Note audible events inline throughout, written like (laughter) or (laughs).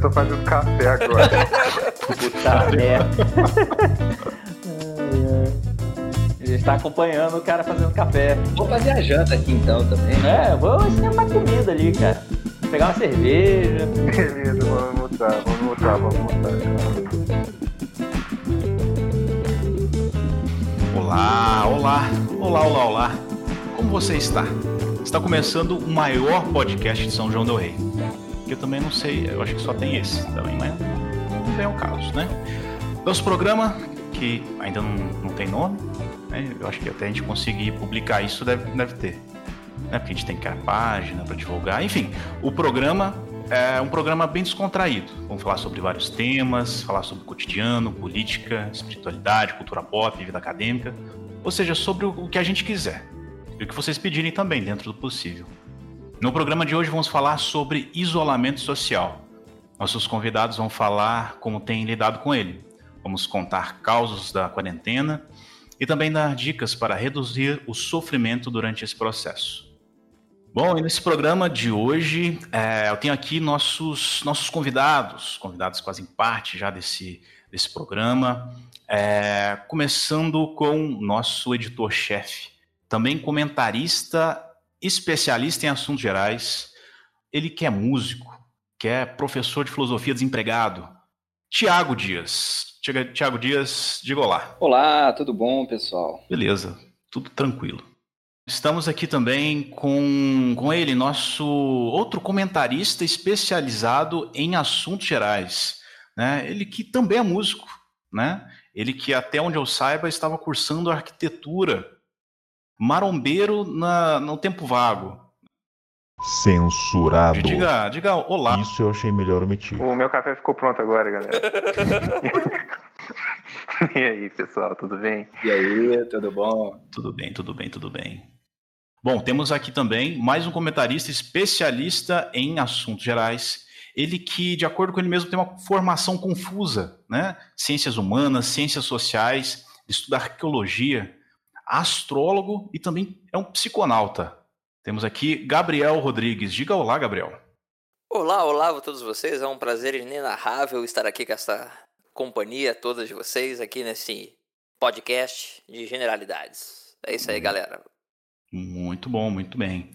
Tô fazendo café agora. Puta merda. A gente tá acompanhando o cara fazendo café. Vou fazer a janta aqui então também. É, vou esquentar comida ali, cara. Pegar uma cerveja. Beleza, vamos mutar, vamos mutar, vamos mutar. Olá, olá, olá, olá, olá. Como você está? Está começando o maior podcast de São João del Rei. Que eu também não sei, eu acho que só tem esse também, mas não vem ao caso, né? Nosso programa, que ainda não, não tem nome, né? Eu acho que até a gente conseguir publicar isso deve, deve ter. Né? Porque a gente tem que criar página para divulgar. Enfim, o programa é um programa bem descontraído. Vamos falar sobre vários temas, falar sobre cotidiano, política, espiritualidade, cultura pop, vida acadêmica. Ou seja, sobre o que a gente quiser. E o que vocês pedirem também, dentro do possível. No programa de hoje vamos falar sobre isolamento social. Nossos convidados vão falar como têm lidado com ele. Vamos contar causos da quarentena e também dar dicas para reduzir o sofrimento durante esse processo. Bom, e nesse programa de hoje, é, eu tenho aqui nossos, nossos convidados, convidados que fazem parte já desse, desse programa, é, começando com nosso editor-chefe, também comentarista, especialista em assuntos gerais, ele que é músico, que é professor de filosofia desempregado, Tiago Dias. Tiago Dias, diga olá. Olá, tudo bom, pessoal? Beleza, tudo tranquilo. Estamos aqui também com, com ele, nosso outro comentarista especializado em assuntos gerais. Né? Ele que também é músico, né? Ele que, até onde eu saiba, estava cursando arquitetura. Marombeiro na, no tempo vago. Censurado. Diga, diga olá. Isso eu achei melhor omitir. O meu café ficou pronto agora, galera. (laughs) e aí, pessoal, tudo bem? E aí, tudo bom? Tudo bem, tudo bem, tudo bem. Bom, temos aqui também mais um comentarista especialista em assuntos gerais. Ele que, de acordo com ele mesmo, tem uma formação confusa, né? Ciências humanas, ciências sociais, estuda arqueologia, astrólogo e também é um psiconauta. Temos aqui Gabriel Rodrigues. Diga olá, Gabriel. Olá, olá a todos vocês. É um prazer inenarrável estar aqui com essa companhia, todas de vocês, aqui nesse podcast de generalidades. É isso aí, galera. Muito bom, muito bem.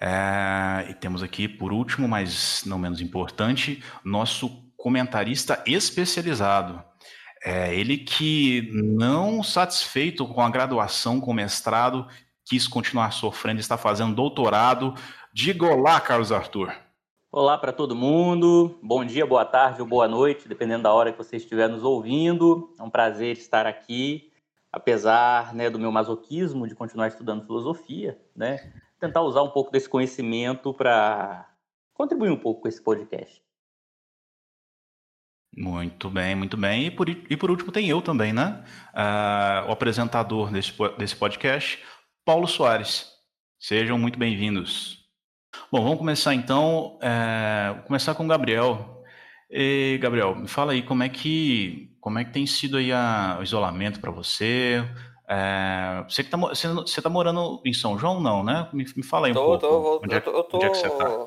É, e temos aqui, por último, mas não menos importante, nosso comentarista especializado. É, ele que, não satisfeito com a graduação, com o mestrado, quis continuar sofrendo, está fazendo doutorado. Diga olá, Carlos Arthur. Olá para todo mundo. Bom dia, boa tarde ou boa noite, dependendo da hora que você estiver nos ouvindo. É um prazer estar aqui apesar né, do meu masoquismo de continuar estudando filosofia, né, tentar usar um pouco desse conhecimento para contribuir um pouco com esse podcast. Muito bem, muito bem. E por, e por último tem eu também, né? Uh, o apresentador desse, desse podcast, Paulo Soares. Sejam muito bem-vindos. Bom, vamos começar então. Vou começar com o Gabriel. E, Gabriel, me fala aí como é que como é que tem sido aí a, o isolamento para você? É, você que tá, você, você tá morando em São João, não, né? Me, me fala aí um tô, pouco. Tô, onde, é, tô, onde é que você tá?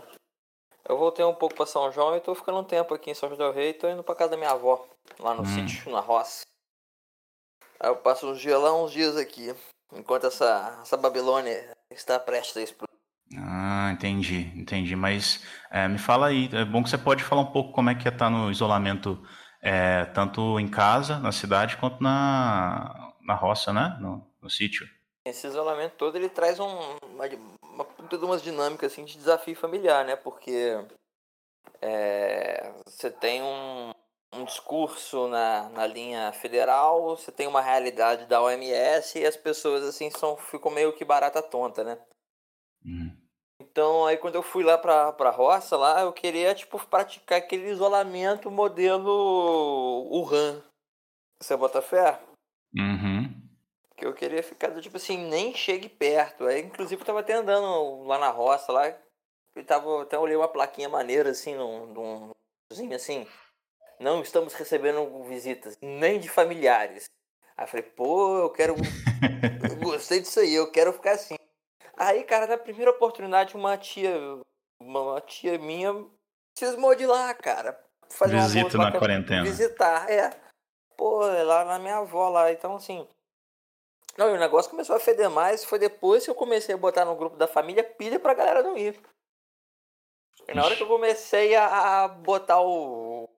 Eu voltei um pouco para São João e tô ficando um tempo aqui em São João del Rei e tô indo para casa da minha avó, lá no hum. sítio, na roça. Aí eu passo uns dias lá, uns dias aqui, enquanto essa, essa Babilônia está prestes a explodir. Ah, entendi, entendi. Mas é, me fala aí, é bom que você pode falar um pouco como é que é estar tá no isolamento, é, tanto em casa, na cidade, quanto na, na roça, né? No, no sítio. Esse isolamento todo ele traz um, uma, uma, umas dinâmicas assim, de desafio familiar, né? Porque é, você tem um, um discurso na, na linha federal, você tem uma realidade da OMS e as pessoas assim são, ficam meio que barata tonta, né? Uhum. Então, aí quando eu fui lá pra, pra roça, lá, eu queria, tipo, praticar aquele isolamento modelo Wuhan. Você bota fé? Uhum. Que eu queria ficar, tipo assim, nem chegue perto. Aí, inclusive, eu tava até andando lá na roça, lá, e tava, até olhei uma plaquinha maneira, assim, num, num assim, não estamos recebendo visitas, nem de familiares. Aí eu falei, pô, eu quero. eu (laughs) gostei disso aí, eu quero ficar assim. Aí, cara, na primeira oportunidade, uma tia, uma tia minha cismou de lá, cara. fazer Visita na quarentena. Visitar, é. Pô, é lá na minha avó lá, então assim. Não, e o negócio começou a feder mais, foi depois que eu comecei a botar no grupo da família pilha pra galera não ir. E na hora que eu comecei a, a botar o,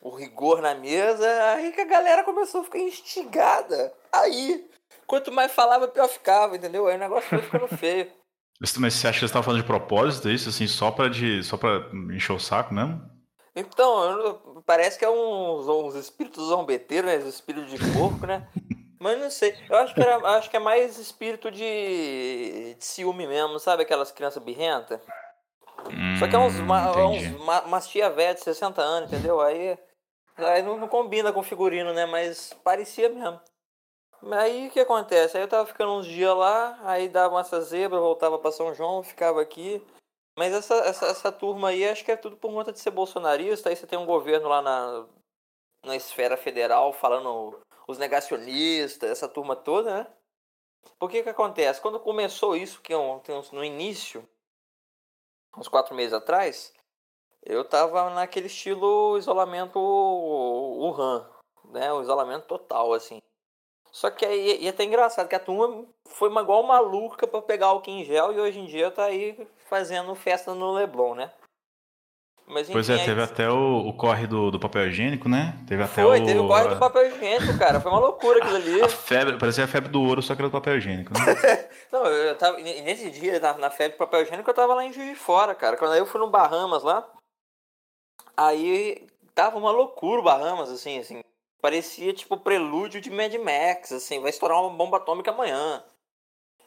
o rigor na mesa, aí que a galera começou a ficar instigada. Aí, quanto mais falava, pior ficava, entendeu? Aí o negócio foi ficando (laughs) feio. Mas você acha que você estava falando de propósito isso, assim, só pra, de, só pra encher o saco mesmo? Então, parece que é uns, uns espíritos zombeteiros, né? Os espíritos de porco, né? (laughs) Mas não sei. Eu acho que, era, acho que é mais espírito de, de ciúme mesmo, sabe? Aquelas crianças birrentas. Só que é uns, Hum, ma, entendi. uns ma, umas tia velha de 60 anos, entendeu? Aí, aí não, não combina com figurino, né? Mas parecia mesmo. Aí o que acontece? Aí eu tava ficando uns dias lá, aí dava essa zebra, voltava pra São João, ficava aqui. Mas essa, essa, essa turma aí, acho que é tudo por conta de ser bolsonarista. Aí você tem um governo lá na, na esfera federal falando os negacionistas, essa turma toda, né? Por que que acontece? Quando começou isso, que é no início, uns quatro meses atrás, eu tava naquele estilo isolamento Wuhan, né? O isolamento total, assim. Só que aí e até engraçado que a turma foi uma igual maluca pra pegar álcool em gel e hoje em dia tá aí fazendo festa no Leblon, né? Mas, Pois é, aí- teve até o, o corre do, do papel higiênico, né? Teve até Foi, o. teve o corre do papel higiênico, cara. Foi uma loucura aquilo ali. (laughs) A febre, parecia a febre do ouro, só que era do papel higiênico, né? (laughs) Não, eu tava. Nesse dia, na, na febre do papel higiênico, eu tava lá em Juiz de Fora, cara. Quando eu fui no Bahamas lá, aí tava uma loucura o Bahamas, assim, assim. Parecia tipo prelúdio de Mad Max, assim, vai estourar uma bomba atômica amanhã.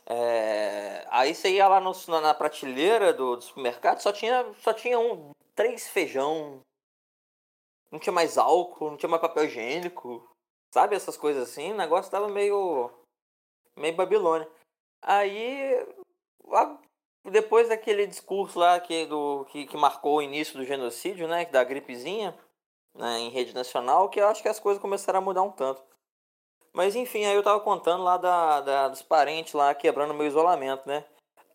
É, Aí você ia lá no- na, na prateleira do, do supermercado, só tinha, só tinha um, três feijão. Não tinha mais álcool, não tinha mais papel higiênico. Sabe essas coisas assim? O negócio tava meio. meio Babilônia. Aí, a- depois daquele discurso lá que, do, que, que marcou o início do genocídio, né? Da gripezinha, né, em rede nacional, que eu acho que as coisas começaram a mudar um tanto. Mas enfim, aí eu tava contando lá da, da- dos parentes lá quebrando meu isolamento, né?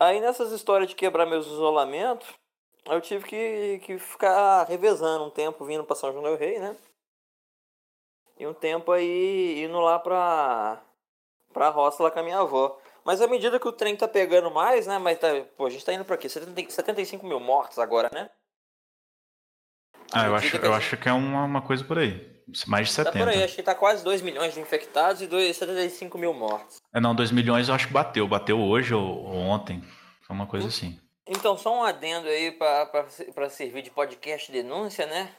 Aí nessas histórias de quebrar meus isolamentos, eu tive que, que ficar revezando um tempo vindo pra São João del Rei, né? E um tempo aí indo lá pra, pra roça lá com a minha avó. Mas à medida que o trem tá pegando mais, né? Mas tá, pô, a gente tá indo pra quê? 70, 75 mil mortos agora, né? Ah, eu acho, que a eu gente- acho que é uma, uma coisa por aí. Mais de Tá 70. por aí, acho que tá quase 2 milhões de infectados e dois- 75 mil mortos. É, não, 2 milhões eu acho que bateu. Bateu hoje ou, ou ontem. Foi uma coisa assim. Então, só um adendo aí pra servir de podcast denúncia, né?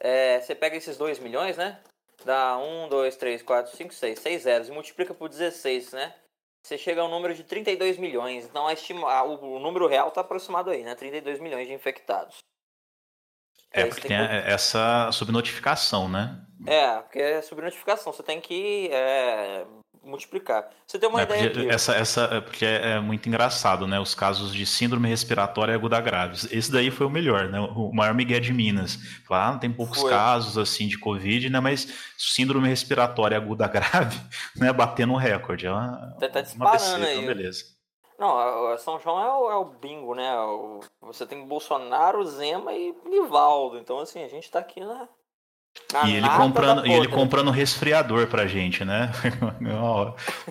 É, você pega esses 2 milhões, né? Dá 1, 2, 3, 4, 5, 6, 6 zeros e multiplica por 16, né? Você chega ao número de 32 milhões. Então, a estima, a- o, o número real tá aproximado aí, né? 32 milhões de infectados. É, Aí porque você tem que- a- essa subnotificação, né? É, porque é sobre notificação. Você tem que é, multiplicar. Você tem uma É, ideia porque aqui. essa, essa, é porque é é muito engraçado, né? Os casos de síndrome respiratória aguda grave. Esse daí foi o melhor, né? O maior migué de Minas. Lá tem poucos Foi. casos assim de Covid, né? Mas síndrome respiratória aguda (laughs) grave, né? Batendo um recorde. É uma, Tá- tá uma disparando besteira, aí. então beleza. Não, São João é o, é o bingo, né? O- você tem Bolsonaro, Zema e Nivaldo. Então, assim, a gente tá aqui na. Na E ele, comprando, e ele comprando resfriador pra gente, né? (laughs)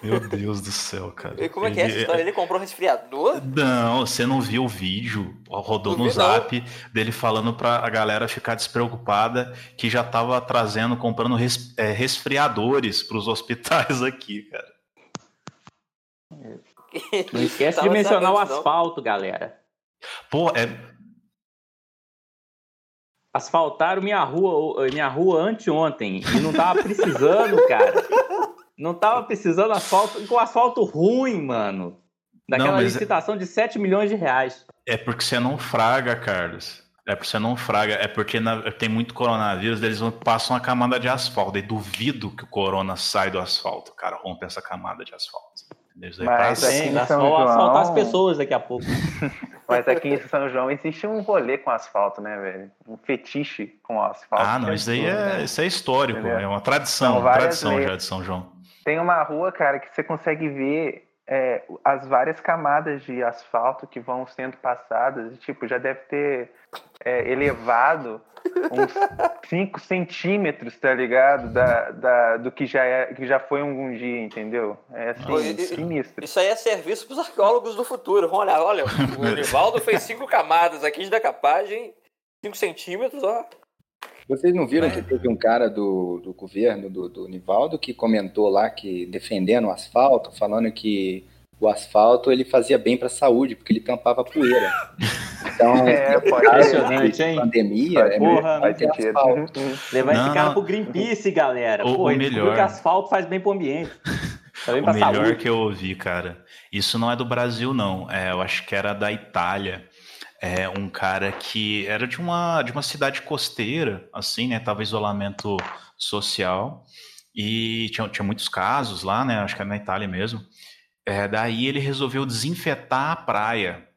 Meu Deus do céu, cara. E como é que é essa Ele- história? Ele comprou resfriador? Não, você não viu o vídeo, rodou Não no vi, não. zap dele falando pra a galera ficar despreocupada que já tava trazendo, comprando res- é, resfriadores pros hospitais aqui, cara. (laughs) Não esquece de mencionar o asfalto, galera. Pô, é, Asfaltaram minha rua, minha rua anteontem e não tava precisando, cara. Não tava precisando asfalto, com asfalto ruim, mano. Daquela Não, é- licitação de 7 milhões de reais. é porque você não fraga, Carlos. É porque você não fraga, é porque na- tem muito coronavírus, eles passam uma camada de asfalto. E duvido que o corona sai do asfalto, cara, rompe essa camada de asfalto. Isso aí Mas em dá São só asfaltar as João- pessoas daqui a pouco. (laughs) Mas aqui em São João existe um rolê com asfalto, né, velho? Um fetiche com asfalto. Ah, não, isso aí é, né? isso é histórico, Entendeu? é uma tradição, várias tradição leis. já de São João. Tem uma rua, cara, que você consegue ver é, as várias camadas de asfalto que vão sendo passadas. e, Tipo, já deve ter é, elevado uns 5 centímetros, tá ligado? Da, da, do que já, é, que já foi algum dia, entendeu? É assim, e- sinistro. Isso aí é serviço pros arqueólogos do futuro. Vamos olhar, olha, (laughs) o Nivaldo fez cinco camadas aqui de decapagem, 5 centímetros, ó. Vocês não viram que teve um cara do, do governo, do, do Nivaldo, que comentou lá que defendendo o asfalto, falando que o asfalto ele fazia bem para a saúde, porque ele tampava poeira. Então, (laughs) É, pode caso Impressionante, hein? pandemia, é melhor Porra, sentido. asfalto. Levar Não, esse cara não. pro Greenpeace, galera. O- Pô, melhor. que asfalto faz bem pro ambiente. Bem O melhor saúde. que eu ouvi, cara, isso não é do Brasil, não. É, eu acho que era da Itália. É um cara que era de uma, de uma cidade costeira, assim, né? Tava em isolamento social. E tinha, tinha muitos casos lá, né? Acho que era na Itália mesmo. É, daí ele resolveu desinfetar a praia.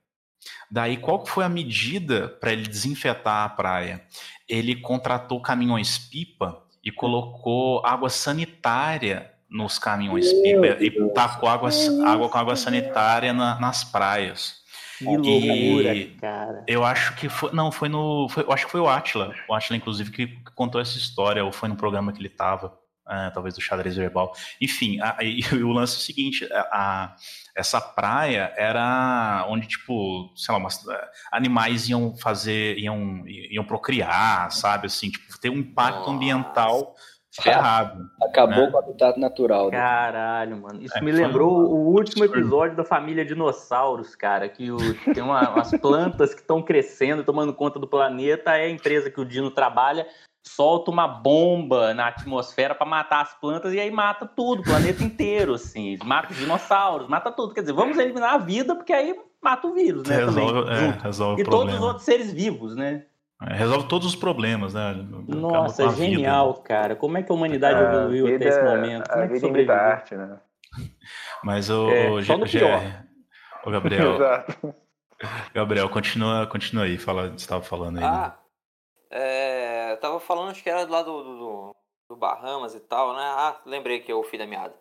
Daí, qual que foi a medida para ele desinfetar a praia? Ele contratou caminhões-pipa e colocou água sanitária nos caminhões-pipa e tacou água, água com água sanitária na- nas praias. Que loucura, E- cara. Eu acho que foi. Não, foi no. foi- eu acho que foi o Atila. O Atila, inclusive, que que contou essa história, ou foi no programa que ele tava, ah, talvez do xadrez verbal. Enfim, a- e, (laughs) o lance é o seguinte: a, a- essa praia era onde, tipo, sei lá, umas- animais iam fazer, iam, iam procriar, sabe? Assim, tipo, ter um impacto Nossa. ambiental ferrado. Acabou Né? com o habitat natural. né? Caralho, mano. Isso É, me lembrou um o último episódio da família Dinossauros, cara. Que o- tem uma- umas plantas que estão crescendo, tomando conta do planeta. Aí a empresa que o Dino trabalha solta uma bomba na atmosfera pra matar as plantas e aí mata tudo, o planeta inteiro, assim. Mata os dinossauros, mata tudo. Quer dizer, vamos eliminar a vida, porque aí mata o vírus, né? Resolve, também, é, resolve E o todos os outros seres vivos, né? É, resolve todos os problemas, né? Nossa, com a vida. genial, cara. Como é que a humanidade A evoluiu até vida- esse momento? Como A é que vida a sobreviveu? arte, né? Mas o, É, o o Gabriel, (laughs) Exato. Gabriel, continua, continua aí, fala, você estava falando aí. né? Ah, é, tava falando, acho que era lá do, do, do- Bahamas e tal, né? Ah, lembrei que eu fui da meada.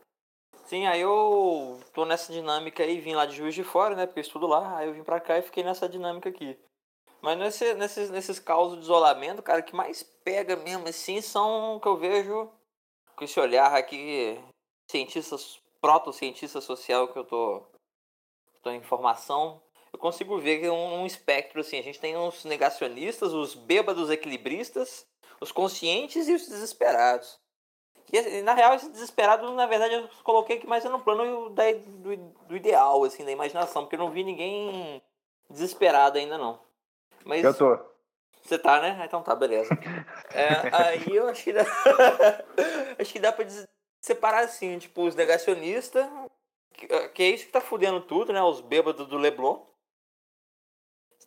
Sim, aí eu tô nessa dinâmica aí, vim lá de Juiz de Fora, né? Porque eu estudo lá, aí eu vim pra cá e fiquei nessa dinâmica aqui. Mas nesse, nesses, nesses causos de isolamento, cara, que mais pega mesmo assim são o que eu vejo com esse olhar aqui, cientistas, proto-cientista social que eu tô, tô em formação, eu consigo ver que é um, um espectro assim. A gente tem os negacionistas, os bêbados equilibristas, os conscientes e os desesperados. E na real, esse desesperado, na verdade, eu coloquei aqui mais no plano da, do, do ideal, assim, da imaginação, porque eu não vi ninguém desesperado ainda não. Mas Eu tô. você tá, né? Então tá, beleza. (laughs) É, aí eu acho que dá. (laughs) acho que dá pra separar assim, tipo, os negacionistas, que, que é isso que tá fudendo tudo, né? Os bêbados do Leblon.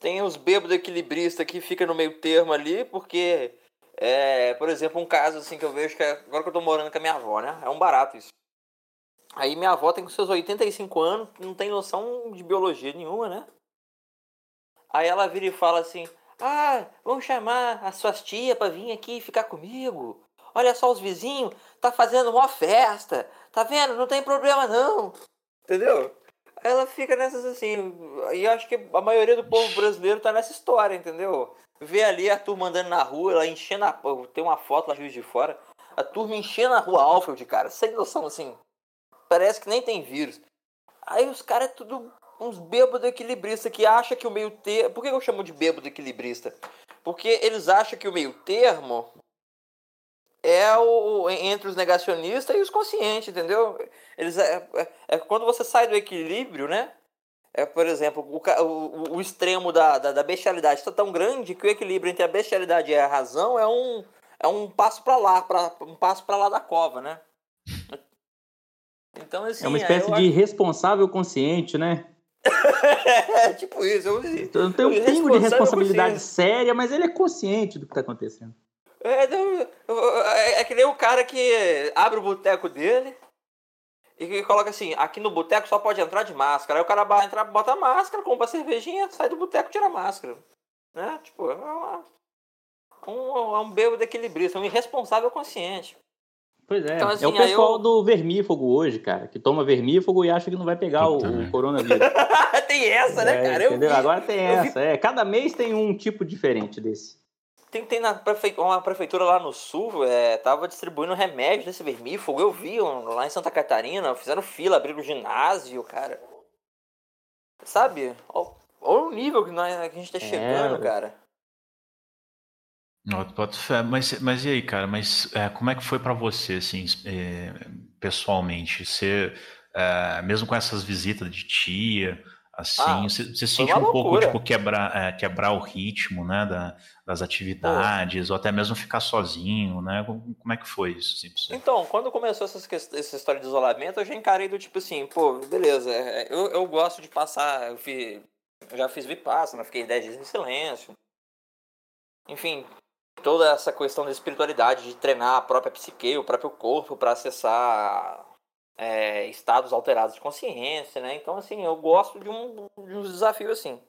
Tem os bêbados equilibristas que fica no meio termo ali, porque, é, por exemplo, um caso assim que eu vejo que é, agora que eu tô morando com a minha avó, né? É um barato isso. Aí minha avó tem com seus 85 anos, não tem noção de biologia nenhuma, né? Aí ela vira e fala assim: Ah, vamos chamar as suas tias pra vir aqui ficar comigo. Olha só os vizinhos, tá fazendo uma festa. Tá vendo? Não tem problema não. Entendeu? Ela fica nessas assim. E acho que a maioria do povo brasileiro tá nessa história, entendeu? Vê ali a turma andando na rua, ela enchendo a. Tem uma foto lá Juiz de Fora. A turma enchendo a rua Alfred, cara. Sem noção assim. Parece que nem tem vírus. Aí os caras é tudo uns bêbados equilibristas que acham que o meio termo. Por que eu chamo de bêbado equilibrista? Porque eles acham que o meio termo é o entre os negacionistas e os conscientes, entendeu? Eles é, é- é quando você sai do equilíbrio, né? É, por exemplo, o, o, o extremo da, da, da bestialidade está tão grande que o equilíbrio entre a bestialidade e a razão é um, é um passo para lá, pra, um passo para lá da cova, né? Então, assim, É uma aí espécie de responsável consciente, né? (laughs) É, tipo isso. Eu, Então, tem um pingo de responsabilidade consciente. séria, mas ele é consciente do que está acontecendo. É, não, é, é que nem o cara que abre o boteco dele e que coloca assim, aqui no boteco só pode entrar de máscara. Aí o cara vai entrar, bota a máscara, compra a cervejinha, sai do boteco e tira a máscara. Né? Tipo, é uma- um, é um bêbado equilibrista, um irresponsável consciente. Pois é. Então, assim, é o pessoal eu- do vermífugo hoje, cara, que toma vermífugo e acha que não vai pegar o, o merda. coronavírus. (laughs) tem essa, né, É, cara? Eu entendeu? vi. Agora tem eu vi- essa. É, cada mês tem um tipo diferente desse. Tem, tem na prefe... uma prefeitura lá no sul, é, tava distribuindo remédio desse vermífugo. Eu vi um, lá em Santa Catarina, fizeram fila, abriram o ginásio, cara. Sabe? Olha o nível que, nós, que a gente tá é, chegando, é, cara. Não, pode mas, mas e aí, cara? Mas é, como é que foi para você, assim, é, pessoalmente? Você, é, mesmo com essas visitas de tia, assim, ah, você, você sentiu um pouco, tipo, quebrar, é, quebrar o ritmo, né, da, das atividades, Pô. ou até mesmo ficar sozinho, né? Como é que foi isso, assim, Então, quando começou essas, essa história de isolamento, eu já encarei do tipo assim, pô, beleza, é, eu, eu gosto de passar, eu, fiz, eu já fiz Vipassana, fiquei 10 dias em silêncio. Enfim, toda essa questão da espiritualidade, de treinar a própria psique, o próprio corpo para acessar é, estados alterados de consciência, né? Então, assim, eu gosto de um, de um desafio assim.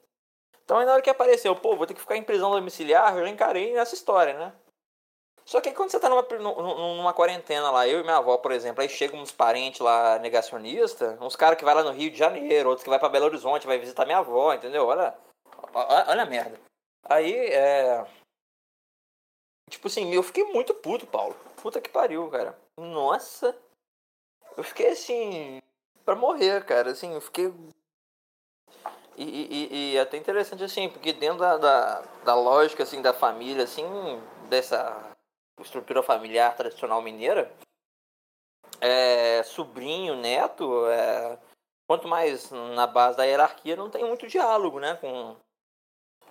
Então, aí na hora que apareceu, pô, vou ter que ficar em prisão domiciliar, eu já encarei nessa história, né? Só que aí quando você tá numa, numa quarentena lá, eu e minha avó, por exemplo, aí chegam uns parentes lá negacionistas, uns caras que vai lá no Rio de Janeiro, outros que vai para Belo Horizonte, vai visitar minha avó, entendeu? Olha, olha a merda. Aí, é, Tipo assim, eu fiquei muito puto, Paulo. Puta que pariu, cara. Nossa. Eu fiquei assim. pra morrer, cara. Assim, eu fiquei. E, e, e até interessante assim, porque dentro da, da, da lógica assim, da família, assim, dessa estrutura familiar tradicional mineira, é, sobrinho, neto, é, quanto mais na base da hierarquia, não tem muito diálogo, né? Com,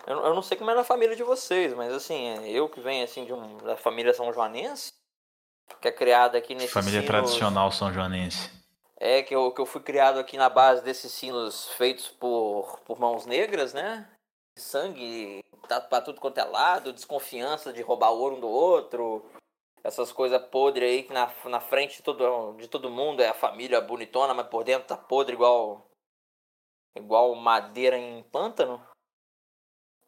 eu, eu não sei como é na família de vocês, mas assim, é, eu que venho assim de um, da família São Joanense, que é criada aqui nesse Família sinos, tradicional São Joanense. É, que eu, que eu fui criado aqui na base desses sinos feitos por, por mãos negras, né? Sangue tá pra tudo quanto é lado, desconfiança de roubar ouro um do outro, essas coisas podres aí que na, na frente de todo, de todo mundo é a família bonitona, mas por dentro tá podre igual igual madeira em pântano.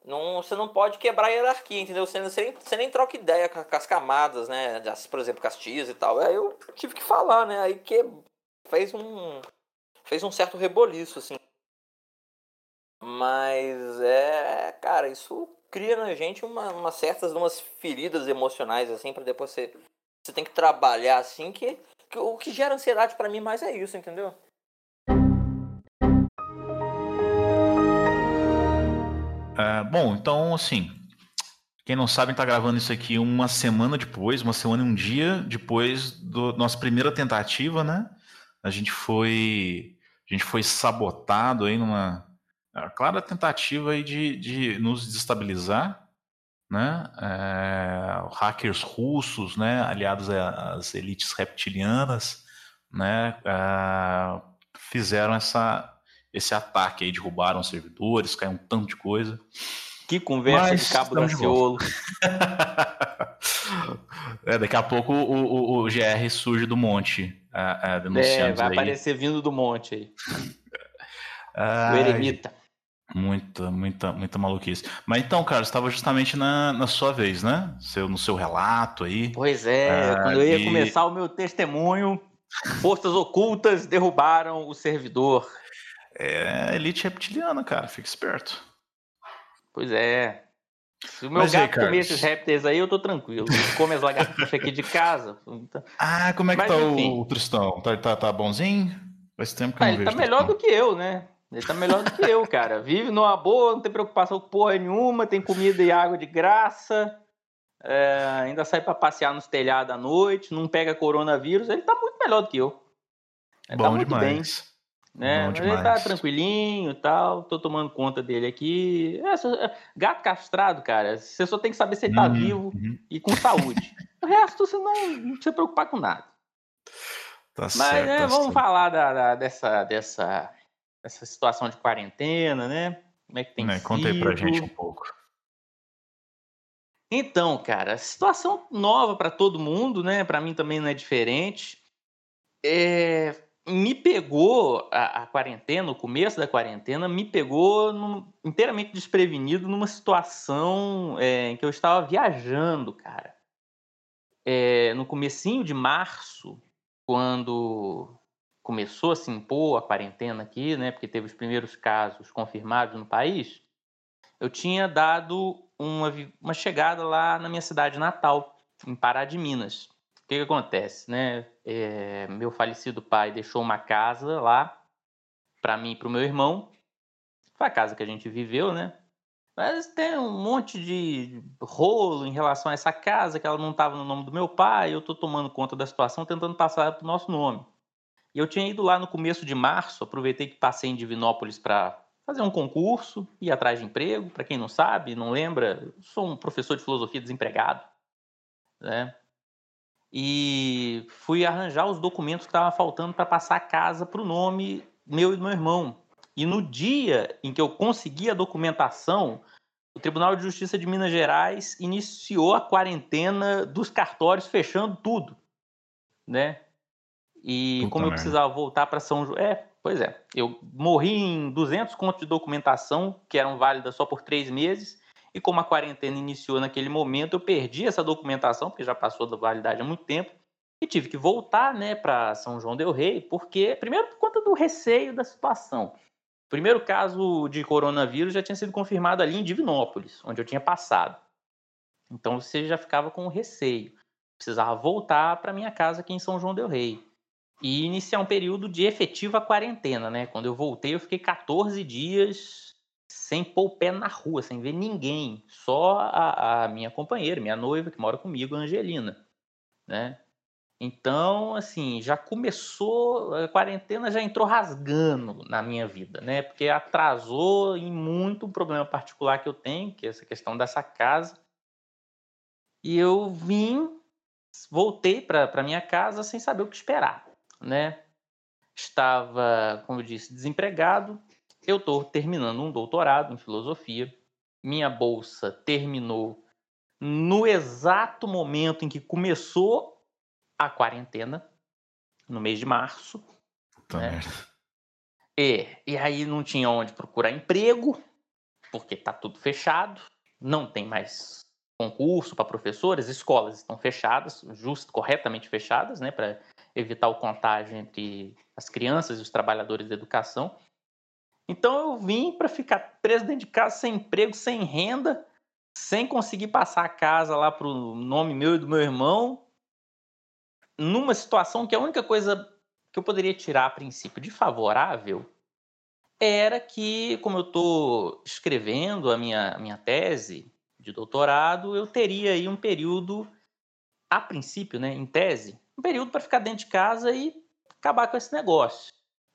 Não, você não pode quebrar a hierarquia, entendeu? Você, você, nem, você nem troca ideia com, com as camadas, né? Por exemplo, com as tias e tal. Aí eu tive que falar, né? Aí que fez um. Fez um certo reboliço, assim. Mas é. Cara, isso cria na gente uma, uma certas umas feridas emocionais, assim, para depois você. Você tem que trabalhar assim que, que o que gera ansiedade para mim mais é isso, entendeu? É, bom, então, assim, quem não sabe, está gravando isso aqui uma semana depois, uma semana e um dia depois da nossa primeira tentativa, né? A gente foi, a gente foi sabotado aí numa clara tentativa aí de, de nos desestabilizar, né? É, hackers russos, né? Aliados às elites reptilianas, né? É, fizeram essa esse ataque aí, derrubaram servidores, caiu um tanto de coisa. Que conversa Mas, de cabo da Ciolo. (laughs) é, daqui a pouco o, o, o, GR surge do monte, a, a denunciando É, vai aparecer vindo do monte aí. (laughs) o eremita. Muita, muita, muita maluquice. Mas então, cara, estava justamente na, na sua vez, né? Seu, no seu relato aí. Pois é, ah, quando eu ia e... começar o meu testemunho, forças ocultas derrubaram o servidor. É elite reptiliana, cara. Fica esperto. Pois é. Se o meu Mas gato aí, comer esses répteis aí, eu tô tranquilo. come as lagartixas aqui de casa. Então... Ah, como é que Mas, tá enfim. o Tristão? Tá, tá, tá bonzinho? Faz tempo que ah, eu não ele tá melhor do que eu, né? Ele tá melhor do que eu, cara. Vive numa boa, não tem preocupação com porra nenhuma, tem comida e água de graça. É, ainda sai para passear nos telhados à noite, não pega coronavírus. Ele tá muito melhor do que eu. Ele Bom tá muito demais. bem né? Mas ele tá tranquilinho e tal, tô tomando conta dele aqui. É, gato castrado, cara, você só tem que saber se ele tá uhum, vivo uhum. e com saúde. o resto você não, não precisa preocupar com nada. Tá Mas certo, né, tá vamos certo. falar da, da, dessa, dessa, dessa situação de quarentena, né? Como é que tem né, sido? Conta aí pra gente um pouco. Então, cara, situação nova para todo mundo, né? Para mim também não é diferente. É, me pegou a, a, quarentena, o começo da quarentena, me pegou num, inteiramente desprevenido numa situação é, em que eu estava viajando, cara. É, no comecinho de março, quando começou a se impor a quarentena aqui, né, porque teve os primeiros casos confirmados no país, eu tinha dado uma, uma chegada lá na minha cidade natal, em Pará de Minas. O que, que acontece, né? É, meu falecido pai deixou uma casa lá para mim e para o meu irmão. Foi a casa que a gente viveu, né? Mas tem um monte de rolo em relação a essa casa, que ela não estava no nome do meu pai, eu estou tomando conta da situação, tentando passar para o nosso nome. E eu tinha ido lá no começo de março, aproveitei que passei em Divinópolis para fazer um concurso, ir atrás de emprego. Para quem não sabe, não lembra, sou um professor de filosofia desempregado, né? E fui arranjar os documentos que estavam faltando para passar a casa para o nome meu e do meu irmão. E no dia em que eu consegui a documentação, o Tribunal de Justiça de Minas Gerais iniciou a quarentena dos cartórios, fechando tudo, né? E Puta como eu precisava voltar para São João, é, pois é, eu morri em 200 contos de documentação que eram válidas só por três meses. E como a quarentena iniciou naquele momento, eu perdi essa documentação, porque já passou da validade há muito tempo, e tive que voltar né, para São João Del Rei, porque, primeiro, por conta do receio da situação. O primeiro caso de coronavírus já tinha sido confirmado ali em Divinópolis, onde eu tinha passado. Então você já ficava com receio. Precisava voltar para minha casa aqui em São João Del Rei. E iniciar um período de efetiva quarentena, né? Quando eu voltei, eu fiquei 14 dias sem pôr o pé na rua, sem ver ninguém. Só a, a minha companheira, minha noiva, que mora comigo, a Angelina. Né? Então, assim, já começou, a quarentena já entrou rasgando na minha vida, né? Porque atrasou em muito um problema particular que eu tenho, que é essa questão dessa casa. E eu vim, voltei para minha casa sem saber o que esperar, né? Estava, como eu disse, desempregado. Eu estou terminando um doutorado em filosofia. Minha bolsa terminou no exato momento em que começou a quarentena no mês de março. Puta né? E, e aí não tinha onde procurar emprego, porque tá tudo fechado, não tem mais concurso para professores, escolas estão fechadas, just, corretamente fechadas, né, para evitar o contágio entre as crianças e os trabalhadores da educação. Então eu vim para ficar preso dentro de casa sem emprego, sem renda, sem conseguir passar a casa lá para o nome meu e do meu irmão, numa situação que a única coisa que eu poderia tirar a princípio de favorável era que, como eu estou escrevendo a minha, a minha tese de doutorado, eu teria aí um período, a princípio, né, em tese, um período para ficar dentro de casa e acabar com esse negócio,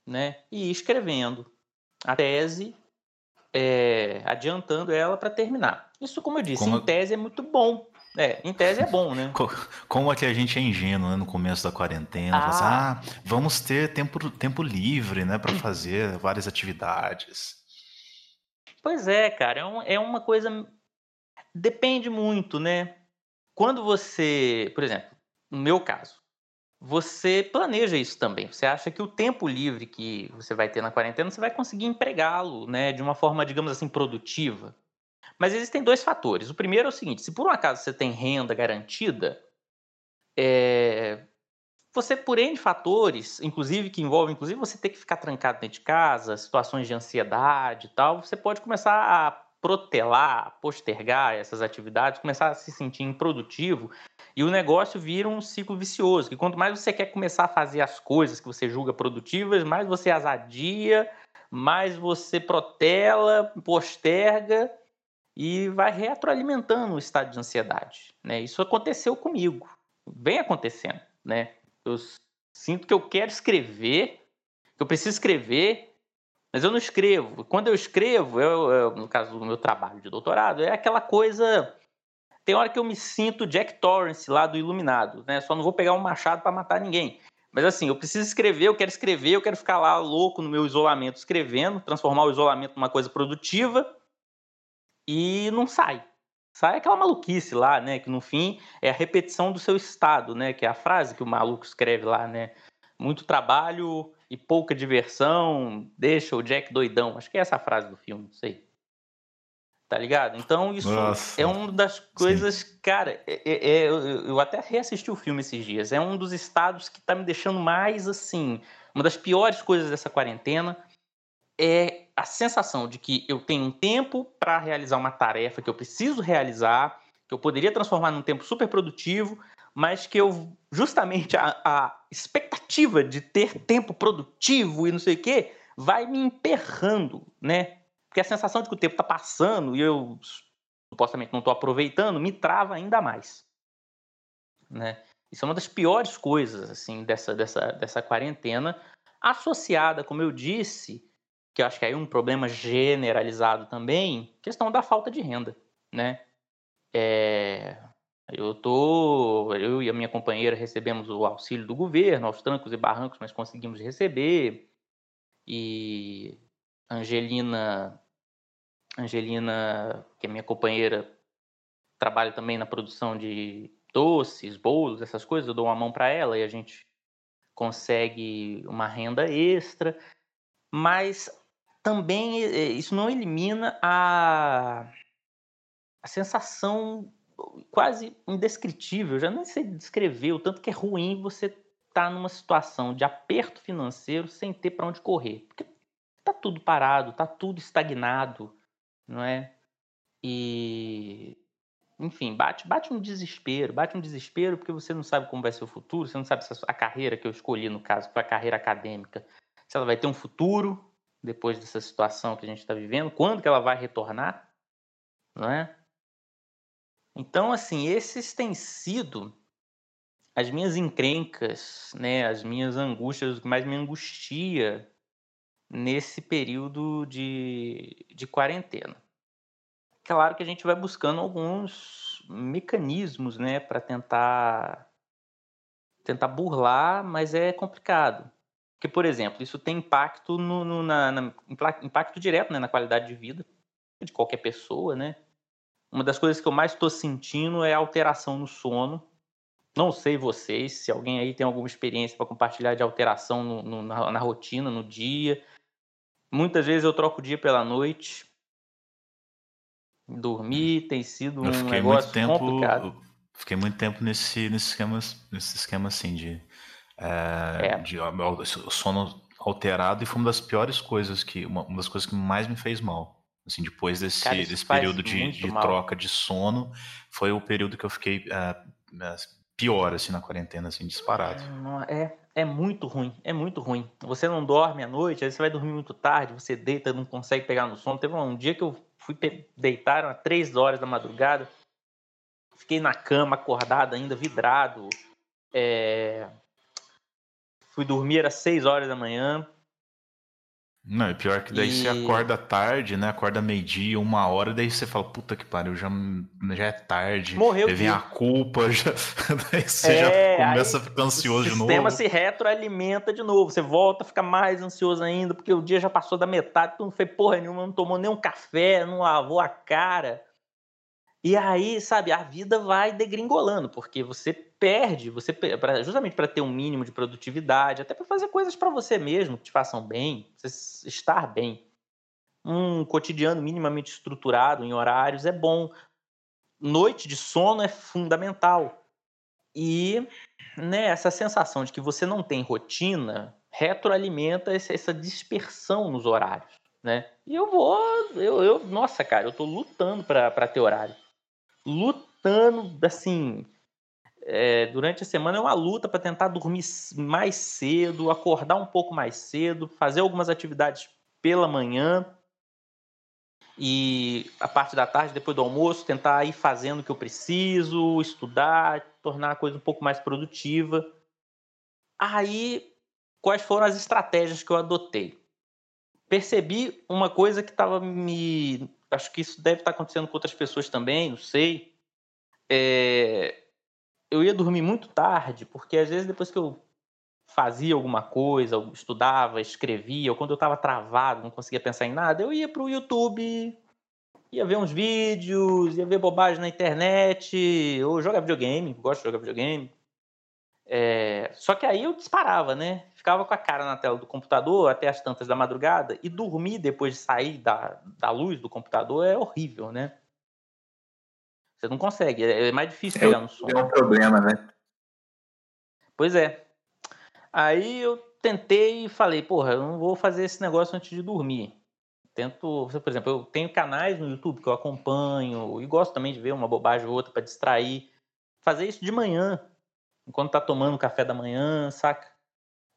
né, e ir escrevendo a tese, é, adiantando ela para terminar. Isso, como eu disse, como... em tese é muito bom, é, em tese é bom, né? (laughs) Como é que a gente é ingênuo né, no começo da quarentena? Ah. Assim, ah, vamos ter tempo, tempo livre, né, para fazer várias atividades. Pois é, cara, é, um, é uma coisa. Depende muito, né? Quando você, por exemplo, no meu caso, você planeja isso também. Você acha que o tempo livre que você vai ter na quarentena, você vai conseguir empregá-lo, né, de uma forma, digamos assim, produtiva. Mas existem dois fatores. O primeiro é o seguinte: se por um acaso você tem renda garantida, é, você, por N fatores, inclusive que envolvem inclusive você ter que ficar trancado dentro de casa, situações de ansiedade e tal, você pode começar a protelar, postergar essas atividades, começar a se sentir improdutivo e o negócio vira um ciclo vicioso, que quanto mais você quer começar a fazer as coisas que você julga produtivas, mais você as adia, mais você protela, posterga e vai retroalimentando o estado de ansiedade. Né? Isso aconteceu comigo, vem acontecendo. Né? Eu sinto que eu quero escrever, que eu preciso escrever, mas eu não escrevo. Quando eu escrevo, eu, eu, no caso do meu trabalho de doutorado, é aquela coisa. Tem hora que eu me sinto Jack Torrance lá do Iluminado, né? Só não vou pegar um machado para matar ninguém. Mas assim, eu preciso escrever, eu quero escrever, eu quero ficar lá louco no meu isolamento escrevendo, transformar o isolamento numa coisa produtiva e não sai. Sai aquela maluquice lá, né? Que no fim é a repetição do seu estado, né? Que é a frase que o maluco escreve lá, né? Muito trabalho e pouca diversão, deixa o Jack doidão. Acho que é essa a frase do filme, não sei. Tá ligado? Então isso Nossa. é uma das coisas, Sim. cara, é, é, é, eu, eu até reassisti o filme esses dias. É um dos estados que tá me deixando mais assim. Uma das piores coisas dessa quarentena é a sensação de que eu tenho um tempo para realizar uma tarefa que eu preciso realizar, que eu poderia transformar num tempo super produtivo, mas que eu justamente a, a expectativa de ter tempo produtivo e não sei o quê vai me emperrando, né? Porque a sensação de que o tempo está passando e eu supostamente não estou aproveitando me trava ainda mais, né? Isso é uma das piores coisas assim dessa dessa dessa quarentena, associada, como eu disse, que eu acho que é um problema generalizado também, questão da falta de renda, né? É, eu tô, eu e a minha companheira recebemos o auxílio do governo, aos trancos e barrancos, mas conseguimos receber. E Angelina, Angelina, que é minha companheira, trabalha também na produção de doces, bolos, essas coisas. Eu dou uma mão para ela e a gente consegue uma renda extra. Mas também isso não elimina a, a sensação quase indescritível, já nem sei descrever o tanto que é ruim você estar tá numa situação de aperto financeiro sem ter para onde correr. Porque tá tudo parado, tá tudo estagnado, não é? E enfim, bate, bate um desespero, bate um desespero porque você não sabe como vai ser o futuro, você não sabe se a carreira que eu escolhi, no caso, foi a carreira acadêmica, se ela vai ter um futuro depois dessa situação que a gente está vivendo, quando que ela vai retornar, não é? Então, assim, esses têm sido as minhas encrencas, né, as minhas angústias, o que mais me angustia nesse período de, de quarentena. Claro que a gente vai buscando alguns mecanismos, né, para tentar tentar burlar, mas é complicado. Porque, por exemplo, isso tem impacto no, no na, na, impacto direto né, na qualidade de vida de qualquer pessoa, né? Uma das coisas que eu mais estou sentindo é a alteração no sono. Não sei vocês, se alguém aí tem alguma experiência para compartilhar de alteração no, no, na, na, rotina, no dia. Muitas vezes eu troco o dia pela noite. Dormir tem sido um negócio tempo, complicado. Fiquei muito tempo nesse, nesse, esquema, nesse esquema assim de, é, é. de sono alterado e foi uma das piores coisas que uma, uma das coisas que mais me fez mal Assim, depois desse, Cara, desse período de, de troca de sono, foi o período que eu fiquei uh, pior, assim, na quarentena, assim, disparado. É, é muito ruim, é muito ruim. Você não dorme à noite, aí você vai dormir muito tarde, você deita, não consegue pegar no sono. Teve um dia que eu fui deitar às três horas da madrugada, fiquei na cama, acordado ainda, vidrado. É... Fui dormir às seis horas da manhã, não, é pior que daí e... você acorda tarde, né? Acorda meio-dia, uma hora, daí você fala, puta que pariu, já, já é tarde. Morreu. Aí vem a culpa, (laughs) já, daí você é, já começa a ficar ansioso de novo. O sistema se retroalimenta de novo. Você volta, fica mais ansioso ainda, porque o dia já passou da metade, tu não fez porra nenhuma, não tomou nem um café, não lavou a cara. E aí, sabe, a vida vai degringolando, porque você perde, você justamente para ter um mínimo de produtividade, até para fazer coisas para você mesmo que te façam bem, você estar bem. Um cotidiano minimamente estruturado em horários é bom. Noite de sono é fundamental. E né, essa sensação de que você não tem rotina retroalimenta essa dispersão nos horários, né? E eu vou, eu, eu nossa, cara, eu tô lutando para ter horário lutando, assim, é, durante a semana é uma luta para tentar dormir mais cedo, acordar um pouco mais cedo, fazer algumas atividades pela manhã e a parte da tarde, depois do almoço, tentar ir fazendo o que eu preciso, estudar, tornar a coisa um pouco mais produtiva. Aí, quais foram as estratégias que eu adotei? Percebi uma coisa que estava me acho que isso deve estar acontecendo com outras pessoas também, não sei. É, eu ia dormir muito tarde, porque às vezes depois que eu fazia alguma coisa, estudava, escrevia, ou quando eu estava travado, não conseguia pensar em nada, eu ia para o YouTube, ia ver uns vídeos, ia ver bobagem na internet, ou jogar videogame, gosto de jogar videogame. É, só que aí eu disparava, né? Ficava com a cara na tela do computador até as tantas da madrugada e dormir depois de sair da, da luz do computador é horrível, né? Você não consegue, é, é mais difícil pegar no sono. É um problema, né? Pois é. Aí eu tentei e falei, porra, eu não vou fazer esse negócio antes de dormir. Tento, por exemplo, eu tenho canais no YouTube que eu acompanho e gosto também de ver uma bobagem ou outra para distrair. Fazer isso de manhã, enquanto tá tomando café da manhã, saca?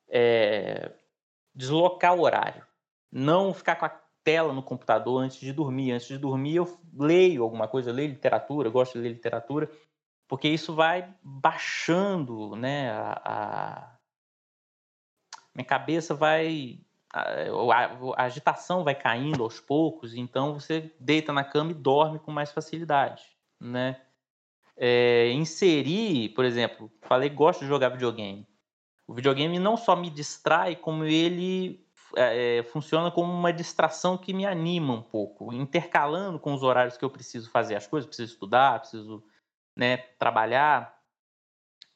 É... Deslocar o horário. Não ficar com a tela no computador antes de dormir. Antes de dormir, eu leio alguma coisa, leio literatura, gosto de ler literatura, porque isso vai baixando, né? A, a... Minha cabeça vai a, a, agitação vai caindo aos poucos, então você deita na cama e dorme com mais facilidade, né? É, inserir, por exemplo, falei gosto de jogar videogame. O videogame não só me distrai, como ele é, é, funciona como uma distração que me anima um pouco, intercalando com os horários que eu preciso fazer as coisas, preciso estudar, preciso né, trabalhar.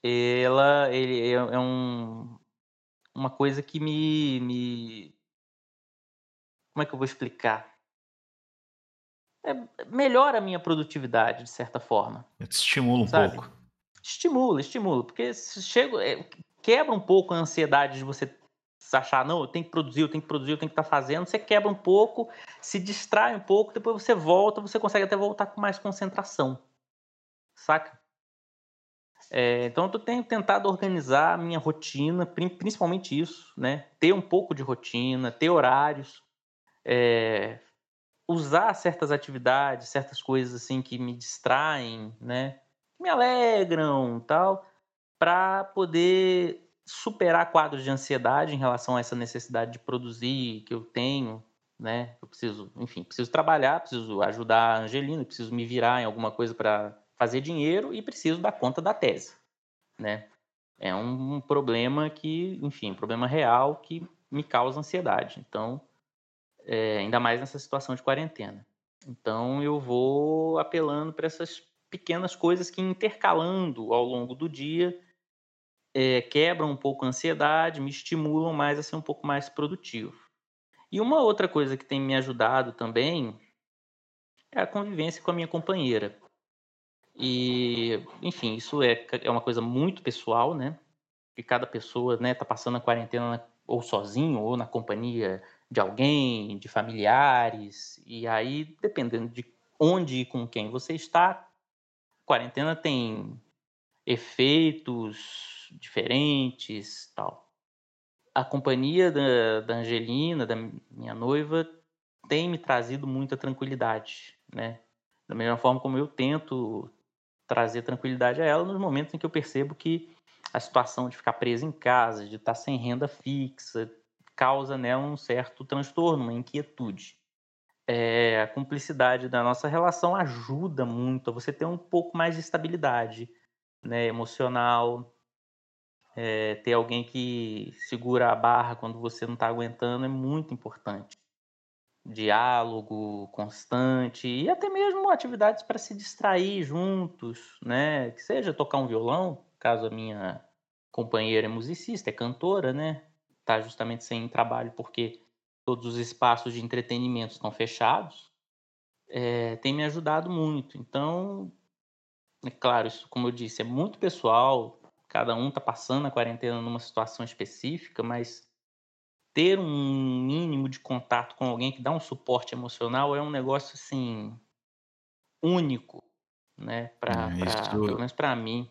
Ela ele é, é um, uma coisa que me, me. Como é que eu vou explicar? É, melhora a minha produtividade, de certa forma. Te estimula um sabe? pouco. Estimula, estimula. Porque se chega, é, quebra um pouco a ansiedade de você achar, não, eu tenho que produzir, eu tenho que produzir, eu tenho que estar tá fazendo. Você quebra um pouco, se distrai um pouco, depois você volta, você consegue até voltar com mais concentração. Saca? É, então eu tenho tentado organizar a minha rotina, principalmente isso, né? Ter um pouco de rotina, ter horários, é, usar certas atividades, certas coisas assim que me distraem, né? Que me alegram, tal, para poder superar quadros de ansiedade em relação a essa necessidade de produzir que eu tenho, né? Eu preciso, enfim, preciso trabalhar, preciso ajudar a Angelina, preciso me virar em alguma coisa para fazer dinheiro e preciso dar conta da tese, né? É um problema que, enfim, um problema real que me causa ansiedade. Então, é, ainda mais nessa situação de quarentena. Então, eu vou apelando para essas pequenas coisas que intercalando ao longo do dia é, quebram um pouco a ansiedade, me estimulam mais a ser um pouco mais produtivo. E uma outra coisa que tem me ajudado também é a convivência com a minha companheira. E, enfim, isso é, é uma coisa muito pessoal, né? Que cada pessoa né, tá passando a quarentena ou sozinho ou na companhia de alguém, de familiares. E aí, dependendo de onde e com quem você está, quarentena tem efeitos diferentes, tal. A companhia da, da Angelina, da minha noiva, tem me trazido muita tranquilidade, né? Da mesma forma como eu tento trazer tranquilidade a ela nos momentos em que eu percebo que a situação de ficar presa em casa, de estar sem renda fixa, causa nela um certo transtorno, uma inquietude. É, a cumplicidade da nossa relação ajuda muito a você ter um pouco mais de estabilidade né, emocional, é, ter alguém que segura a barra quando você não está aguentando é muito importante diálogo constante e até mesmo atividades para se distrair juntos, né? Que seja tocar um violão, caso a minha companheira é musicista, é cantora, né? Tá justamente sem trabalho porque todos os espaços de entretenimento estão fechados. É, tem me ajudado muito. Então, é claro, isso, como eu disse, é muito pessoal. Cada um está passando a quarentena numa situação específica, mas ter um mínimo de contato com alguém que dá um suporte emocional é um negócio assim único, né? Para isso... pelo menos para mim.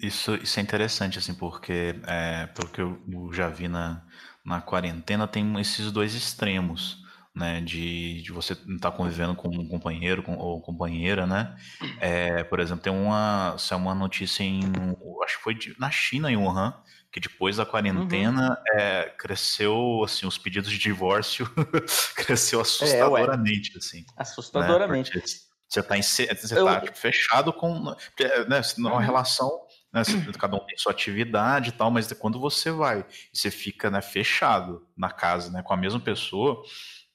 Isso, isso é interessante, assim, porque é, pelo que eu já vi na, na quarentena, tem esses dois extremos né, de, de você estar tá convivendo com um companheiro com, ou companheira, né? É, por exemplo, tem uma, é uma notícia em, acho que foi de, na China, em Wuhan, que depois da quarentena uhum. é, cresceu, assim, os pedidos de divórcio (laughs) cresceu assustadoramente, é, assim. Né? Assustadoramente. Né? Você está você tá tipo, fechado com, né, numa uhum. relação né, cada um tem sua atividade e tal, mas quando você vai e você fica né, fechado na casa né, com a mesma pessoa,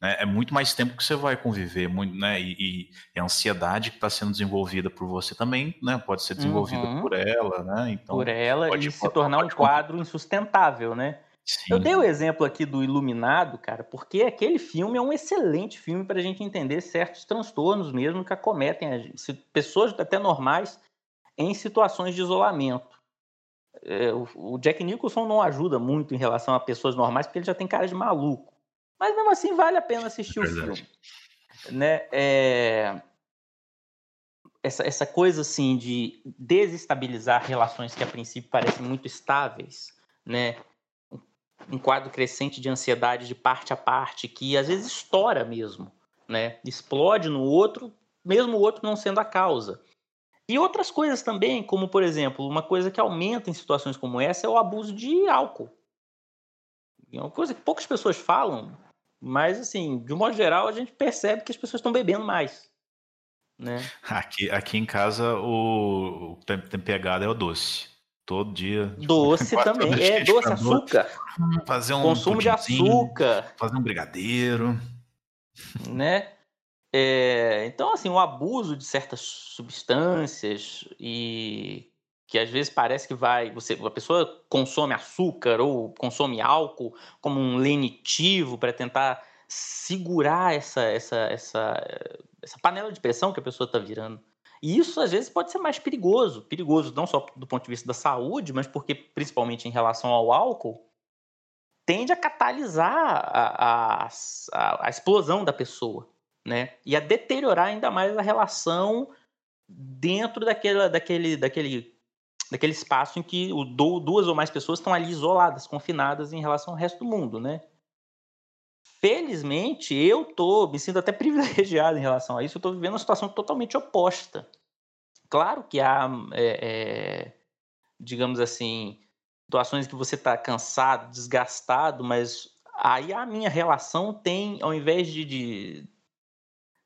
né, é muito mais tempo que você vai conviver, muito, né, e, e a ansiedade que está sendo desenvolvida por você também, né, pode ser desenvolvida uhum. por ela, né, então por ela pode, e se tornar um quadro insustentável, né? Sim. Eu dei o exemplo aqui do Iluminado, cara, porque aquele filme é um excelente filme para a gente entender certos transtornos mesmo que acometem a gente, pessoas até normais em situações de isolamento. É, o Jack Nicholson não ajuda muito em relação a pessoas normais porque ele já tem cara de maluco Mas mesmo assim vale a pena assistir Verdade. o filme. Né? É... Essa, essa coisa assim de desestabilizar relações que a princípio parecem muito estáveis, né? um quadro crescente de ansiedade de parte a parte que às vezes estoura mesmo, né? Explode no outro, mesmo o outro não sendo a causa. E outras coisas também, como por exemplo, uma coisa que aumenta em situações como essa é o abuso de álcool. É uma coisa que poucas pessoas falam, mas assim, de um modo geral, a gente percebe que as pessoas estão bebendo mais. Né? (laughs) Aqui, aqui em casa o, o tem, tem pegada é o doce. Todo dia. Doce também. (laughs) É, doce, açúcar. Fazer um consumo de açúcar. Fazer um brigadeiro. Né? É, então, assim, o abuso de certas substâncias e que às vezes parece que vai, você, a pessoa consome açúcar ou consome álcool como um lenitivo para tentar segurar essa, essa, essa, essa panela de pressão que a pessoa está virando. E isso às vezes pode ser mais perigoso, perigoso não só do ponto de vista da saúde, mas porque principalmente em relação ao álcool tende a catalisar a, a, a, a explosão da pessoa né? E a deteriorar ainda mais a relação dentro daquela, daquele, daquele, daquele espaço em que o, duas ou mais pessoas estão ali isoladas, confinadas em relação ao resto do mundo, né? Felizmente, eu tô me sinto até (laughs) privilegiado em relação a isso. Eu estou vivendo uma situação totalmente oposta. Claro que há, é, é, digamos assim, situações que você está cansado, desgastado, mas aí a minha relação tem, ao invés de, de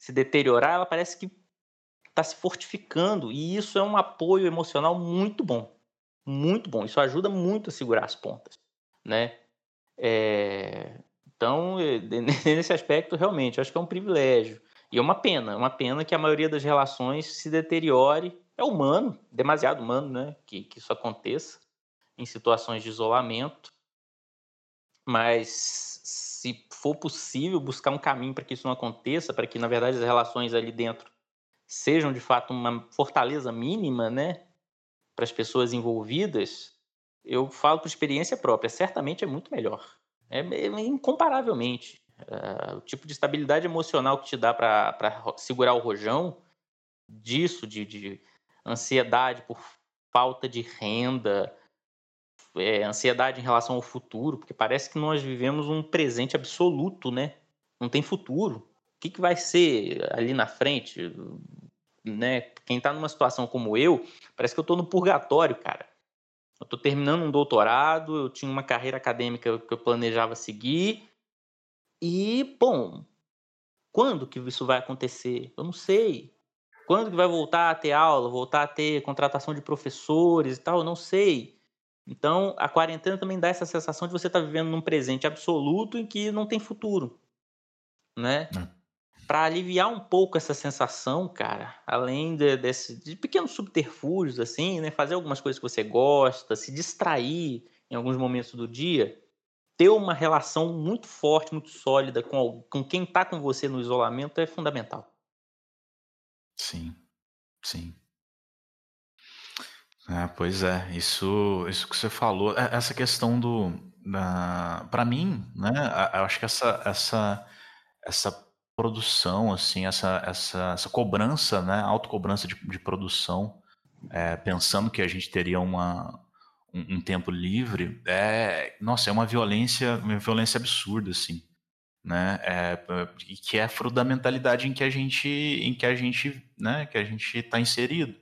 se deteriorar, ela parece que está se fortificando. E isso é um apoio emocional muito bom. Muito bom. Isso ajuda muito a segurar as pontas. Né? É... Então, (laughs) nesse aspecto, realmente, acho que é um privilégio. E é uma pena, é uma pena que a maioria das relações se deteriore. É humano, demasiado humano, né? Que, que isso aconteça em situações de isolamento. Mas se for possível, buscar um caminho para que isso não aconteça, para que, na verdade, as relações ali dentro sejam de fato uma fortaleza mínima, né, para as pessoas envolvidas, eu falo por experiência própria, certamente é muito melhor. É, é incomparavelmente. Uh, o tipo de estabilidade emocional que te dá para segurar o rojão disso, de, de ansiedade por falta de renda, é, ansiedade em relação ao futuro, porque parece que nós vivemos um presente absoluto, né? Não tem futuro. O que, que vai ser ali na frente? Né? Quem está numa situação como eu, parece que eu estou no purgatório, cara. Eu estou terminando um doutorado, eu tinha uma carreira acadêmica que eu planejava seguir. E, bom, quando que isso vai acontecer? Eu não sei. Quando que vai voltar a ter aula, voltar a ter contratação de professores e tal? Eu não sei. Então, a quarentena também dá essa sensação de você estar tá vivendo num presente absoluto em que não tem futuro, né? É. Para aliviar um pouco essa sensação, cara, além de, desse, de pequenos subterfúgios, assim, né? Fazer algumas coisas que você gosta, se distrair em alguns momentos do dia, ter uma relação muito forte, muito sólida com, com quem está com você no isolamento é fundamental. Sim, sim. É, pois é, isso, isso que você falou, é, essa questão do, para mim, né, eu acho que essa, essa, essa produção, assim, essa, essa, essa cobrança, né, autocobrança de, de produção, é, pensando que a gente teria uma, um, um, tempo livre, é, nossa, é uma violência, uma violência absurda, assim, né, é, que é fruto da mentalidade em que a gente, em que a gente, né, que a gente está inserido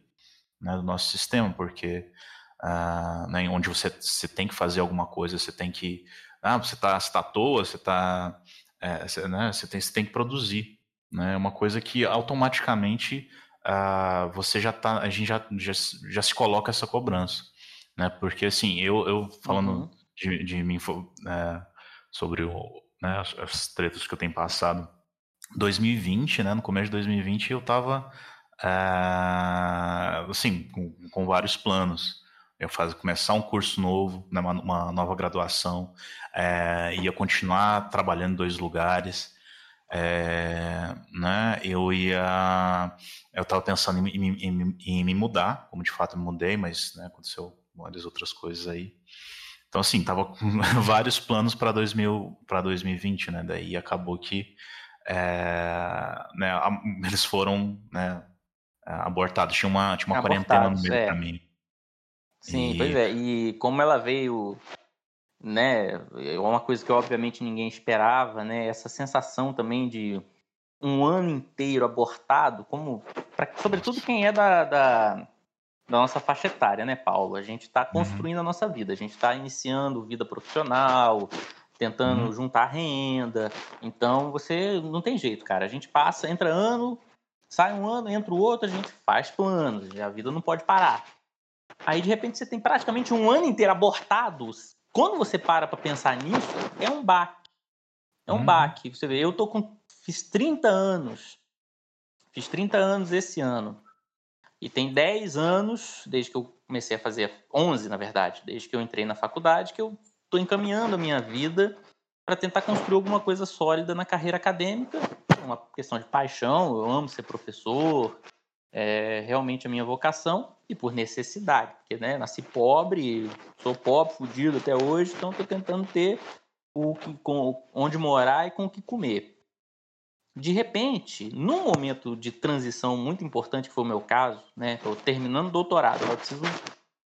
né, do nosso sistema, porque uh, né, onde você, você tem que fazer alguma coisa, você tem que. Ah, você está tá à toa, você está. É, você, né, você, tem, você tem que produzir. Né, é uma coisa que automaticamente uh, você já tá. A gente já, já, já se coloca essa cobrança. Né, porque assim, eu, eu falando uhum. de, de mim é, sobre o, né, as, as tretas que eu tenho passado. 2020, né, no começo de 2020, eu estava é, assim, com, com, vários planos. Eu fazer começar um curso novo, né, uma, uma nova graduação, é, ia continuar trabalhando em dois lugares. É, né, eu ia, eu estava pensando em, em, em, em, me mudar, como de fato me mudei, mas né, aconteceu várias outras coisas aí. Então, assim, tava com (laughs) vários planos para 2020, né? Daí acabou que é, né, eles foram né, abortados. Tinha uma, tinha uma quarentena no meio é. do caminho. Sim, e... pois é. E como ela veio, né? É uma coisa que obviamente ninguém esperava, né? Essa sensação também de um ano inteiro abortado, como pra, sobretudo quem é da, da, da nossa faixa etária, né, Paulo? A gente está uhum. construindo uhum. a nossa vida, a gente está iniciando vida profissional, tentando uhum. juntar renda. Então você não tem jeito, cara. A gente passa, entra ano, sai um ano, entra o outro, a gente faz planos, a vida não pode parar. Aí de repente você tem praticamente um ano inteiro abortados. Quando você para para pensar nisso, é um baque. É um uhum. baque. Você vê, eu tô com fiz 30 anos. Fiz 30 anos esse ano. E tem 10 anos, desde que eu comecei a fazer, 11 na verdade, desde que eu entrei na faculdade, que eu estou encaminhando a minha vida para tentar construir alguma coisa sólida na carreira acadêmica. Uma questão de paixão, eu amo ser professor, é realmente a minha vocação e por necessidade, porque né, nasci pobre, sou pobre, fudido até hoje, então estou tentando ter o que, com, onde morar e com o que comer. De repente, num momento de transição muito importante, que foi o meu caso, né, terminando o doutorado, eu preciso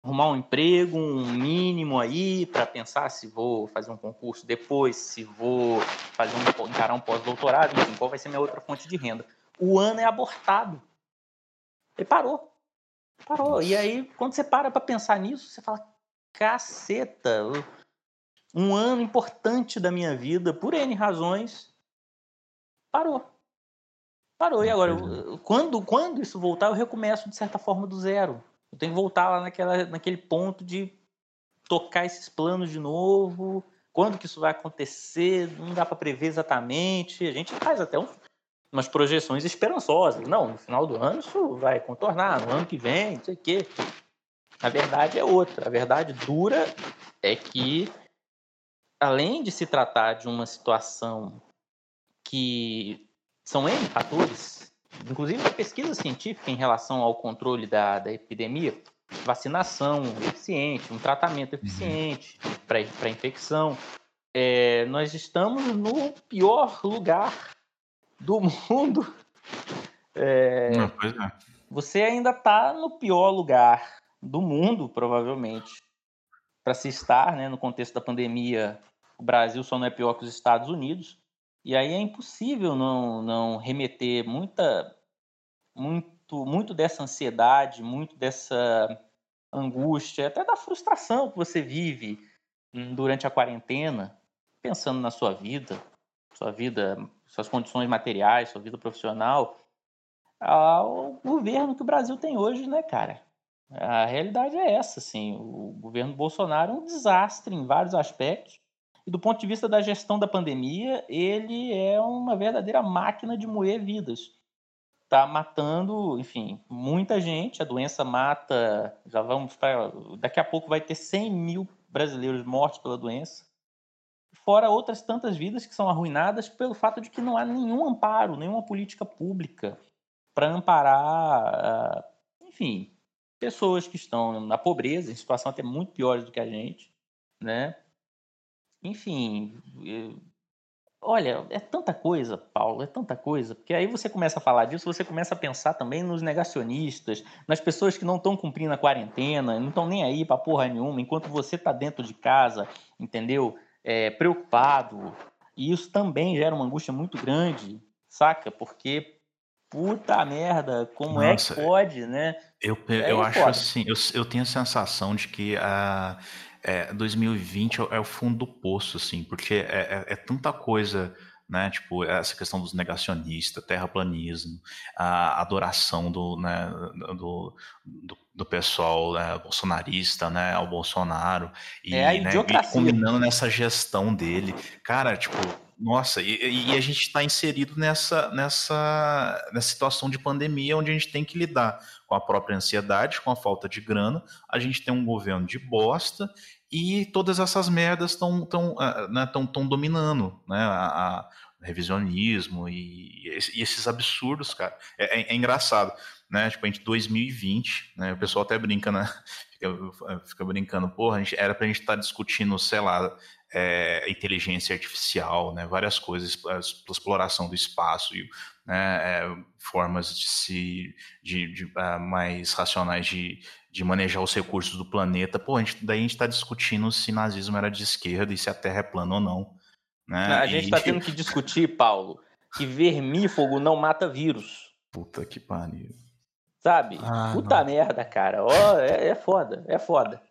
arrumar um emprego, um mínimo aí, para pensar se vou fazer um concurso depois, se vou fazer um, encarar um pós-doutorado, enfim, qual vai ser minha outra fonte de renda. O ano é abortado. Ele parou. Parou. E aí, quando você para para pensar nisso, você fala: caceta, um ano importante da minha vida, por N razões, parou. Parou. E agora, quando, quando isso voltar, eu recomeço de certa forma do zero. Eu tenho que voltar lá naquela, naquele ponto de tocar esses planos de novo. Quando que isso vai acontecer? Não dá para prever exatamente. A gente faz até um, umas projeções esperançosas. Não, no final do ano isso vai contornar, no ano que vem, não sei o quê. A verdade é outra. A verdade dura é que, além de se tratar de uma situação que são N fatores, inclusive a pesquisa científica em relação ao controle da, da epidemia, vacinação eficiente, um tratamento eficiente uhum. para a infecção. É, nós estamos no pior lugar do mundo, é, Não, é. você ainda está no pior lugar do mundo, provavelmente, para se estar, né? No contexto da pandemia, o Brasil só não é pior que os Estados Unidos. E aí é impossível não, não remeter muita, muito, muito dessa ansiedade, muito dessa angústia, até da frustração que você vive durante a quarentena, pensando na sua vida, sua vida suas condições materiais, sua vida profissional, ao governo que o Brasil tem hoje, né, cara? A realidade é essa, assim. O governo Bolsonaro é um desastre em vários aspectos. E do ponto de vista da gestão da pandemia, ele é uma verdadeira máquina de moer vidas. Está matando, enfim, muita gente. A doença mata. Já vamos para. Daqui a pouco vai ter 100 mil brasileiros mortos pela doença fora outras tantas vidas que são arruinadas pelo fato de que não há nenhum amparo, nenhuma política pública para amparar, ah, enfim, pessoas que estão na pobreza, em situação até muito piores do que a gente, né? Enfim, olha, é tanta coisa, Paulo, é tanta coisa, porque aí você começa a falar disso, você começa a pensar também nos negacionistas, nas pessoas que não estão cumprindo a quarentena, não estão nem aí para porra nenhuma, enquanto você está dentro de casa, entendeu? é, preocupado. E isso também gera uma angústia muito grande, saca? Porque, puta merda, como Nossa, é que pode, né? Eu, é eu acho assim, eu, eu tenho a sensação de que a. É, 2020 é, é o fundo do poço, assim, porque é, é, é tanta coisa né? Tipo, essa questão dos negacionistas, terraplanismo, a adoração do, né, do, do, do pessoal né, bolsonarista, né, ao Bolsonaro, e, é né, e combinando nessa gestão dele. Cara, tipo, nossa, e, e a gente está inserido nessa, nessa, nessa situação de pandemia onde a gente tem que lidar com a própria ansiedade, com a falta de grana, a gente tem um governo de bosta e todas essas merdas estão tão, uh, né, tão, tão dominando né, a, revisionismo e, e, esses absurdos, cara. É, é, é, engraçado, né? Tipo, a gente 2020, né? O pessoal até brinca, né? (laughs) Fica, fica brincando, porra, a gente, era pra gente estar tá discutindo, sei lá, é, inteligência artificial, né? Várias coisas, a exploração do espaço e né, é, formas de se de, de uh, mais racionais de, de manejar os recursos do planeta. Pô, a gente, daí a gente está discutindo se nazismo era de esquerda e se a Terra é plana ou não. Né? A gente está (laughs) tendo que discutir, Paulo, que vermífugo não mata vírus. Puta que pariu. Sabe? Ah, Puta não. merda, cara. Ó, é, é foda, é foda.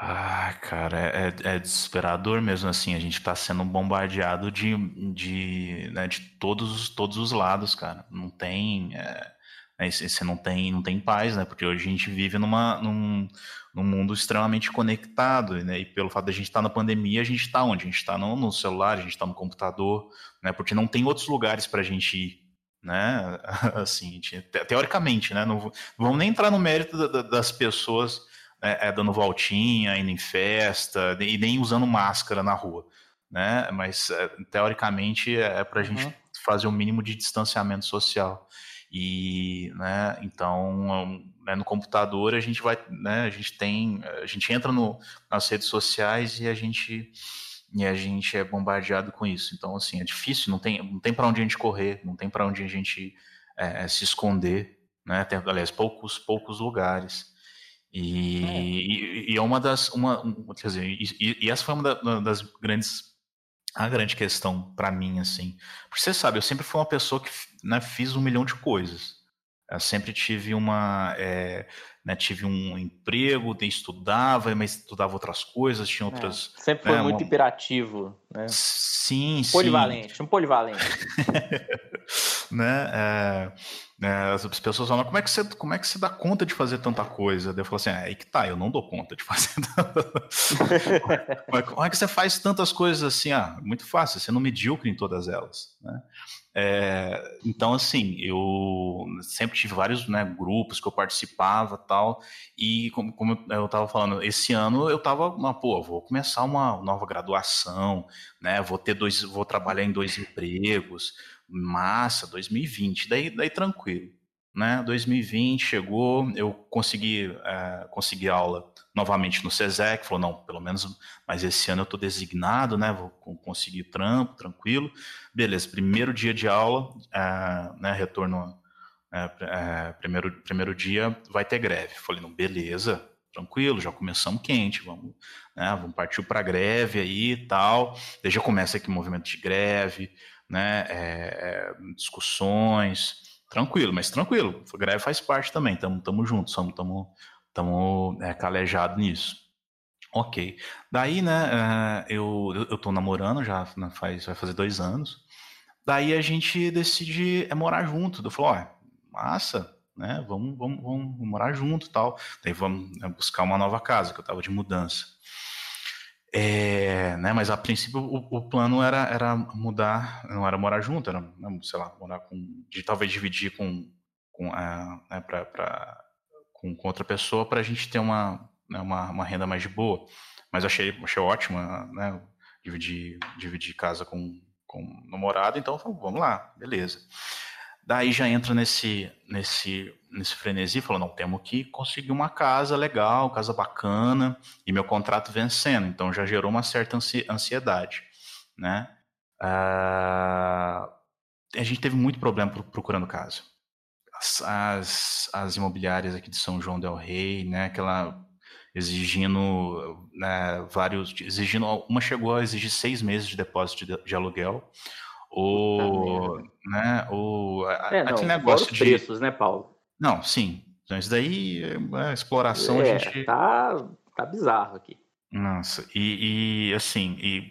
Ah, cara, é, é, é desesperador mesmo assim. A gente está sendo bombardeado de, de, né, de todos, todos os lados, cara. Não tem. É, né, você não tem, não tem paz, né? Porque hoje a gente vive numa, num, num mundo extremamente conectado, né? E pelo fato de a gente estar tá na pandemia, a gente está onde? A gente está no, no, celular, a gente está no computador, né? Porque não tem outros lugares para a gente ir, né? (laughs) Assim, gente, teoricamente, né? Não, não, vamos nem entrar no mérito da, da, das pessoas é, é, dando voltinha, indo em festa, e nem usando máscara na rua, né? Mas é, teoricamente é, é para a gente uhum. fazer o um mínimo de distanciamento social. E, né, então, né, no computador a gente vai, né, a gente tem, a gente entra no, nas redes sociais e a gente e a gente é bombardeado com isso. Então, assim, é difícil, não tem, não tem para onde a gente correr, não tem para onde a gente é, se esconder, né? Tem, aliás, poucos, poucos lugares. E é, e, e é uma das, uma, quer dizer, e, e essa foi uma das grandes a grande questão para mim, assim. Porque você sabe, eu sempre fui uma pessoa que né, fiz um milhão de coisas. Eu sempre tive uma. É, né, tive um emprego, estudava, mas estudava outras coisas, tinha é, outras. É, sempre foi né, muito uma... hiperativo, né? Sim, polivalente, sim. um polivalente. (laughs) né? É, é, as pessoas falam, como é, que você, como é que você dá conta de fazer tanta coisa? Daí eu falo assim, é aí que tá, eu não dou conta de (laughs) fazer como é que você faz tantas coisas assim? Ah, muito fácil, você não medíocre em todas elas, né? É, então, assim, eu sempre tive vários né, grupos que eu participava tal, e como, como eu estava falando, esse ano eu estava, pô, vou começar uma nova graduação, né, vou ter dois, vou trabalhar em dois empregos, massa, 2020, daí, daí tranquilo, né, 2020 chegou, eu consegui, é, consegui aula novamente no SESEC, falou, não, pelo menos, mas esse ano eu estou designado, né, vou conseguir trampo, tranquilo. Beleza, primeiro dia de aula, é, né, retorno, é, primeiro, primeiro dia vai ter greve. Falei, não, beleza, tranquilo, já começamos quente, vamos, né, vamos partir para greve aí e tal. Daí já começa aqui o movimento de greve, né, é, é, discussões, tranquilo, mas tranquilo, a greve faz parte também, estamos juntos, estamos é, calejados nisso. Ok. Daí, né, é, eu, eu tô namorando já né, faz, vai fazer dois anos. Daí a gente decide é, morar junto. Eu falo, ó, massa, né, vamos, vamos, vamos morar junto tal. Daí vamos né, buscar uma nova casa, que eu tava de mudança. É, né, mas a princípio o, o, plano era, era mudar, não era morar junto, era, né, sei lá, morar com, de talvez dividir com, com a, né, para com, com outra pessoa para a gente ter uma, né, uma, uma, renda mais de boa. Mas achei, achei ótimo, né? Dividir, dividir casa com, com namorado, então vamos lá, beleza. Daí já entra nesse, nesse, nesse frenesi, falou, não, temos que conseguir uma casa legal, casa bacana, e meu contrato vencendo, então já gerou uma certa ansiedade, né? Ah, a gente teve muito problema procurando casa. As, as imobiliárias aqui de São João del Rei, né, aquela exigindo né, vários, exigindo, uma chegou a exigir seis meses de depósito de, de aluguel, o, né, o, é, não, aquele negócio de preços, né, Paulo? Não, sim, então isso daí, é, exploração, é, a gente... tá, tá bizarro aqui. Nossa, e, e assim, e,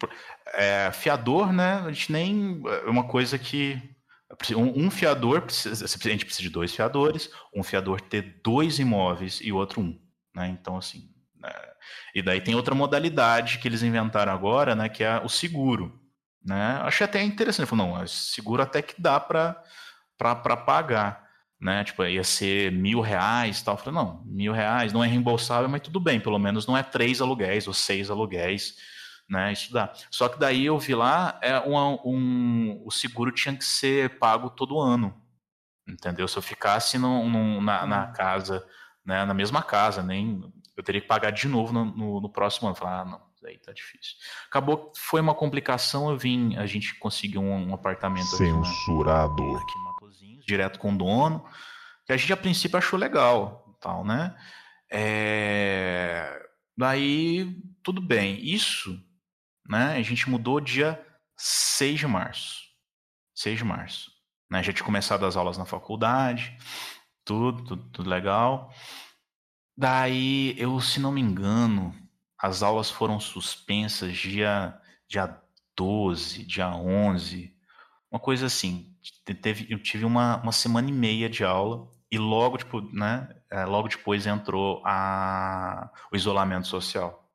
é, fiador, né, a gente nem, é uma coisa que um, fiador, precisa, a gente precisa de dois fiadores, um fiador ter dois imóveis e o outro um. Né? Então, assim. Né? E daí tem outra modalidade que eles inventaram agora, né? Que é o seguro. Né? Achei até interessante. Falei, não, seguro até que dá para pagar. Né? Tipo, ia ser mil reais tal. Eu falei, não, mil reais não é reembolsável, mas tudo bem, pelo menos não é três aluguéis ou seis aluguéis né, estudar. Só que daí eu vi lá, é um, um, o seguro tinha que ser pago todo ano, entendeu? Se eu ficasse no, no, na, na, hum. casa, né, na mesma casa, nem eu teria que pagar de novo no, no, no próximo ano. Falar, ah, não, aí tá difícil. Acabou, foi uma complicação, eu vim, a gente conseguiu um, um apartamento censurado aqui, né, aqui em direto com o dono, que a gente a princípio achou legal, tal, né? É... Daí, tudo bem. Isso né? A gente mudou dia 6 de março. 6 de março. Né? Já tinha começado as aulas na faculdade, tudo, tudo, tudo legal. Daí, eu, se não me engano, as aulas foram suspensas dia, dia 12, dia 11, uma coisa assim. Teve, eu tive uma, uma semana e meia de aula e logo, tipo, né, é, logo depois entrou a, o isolamento social.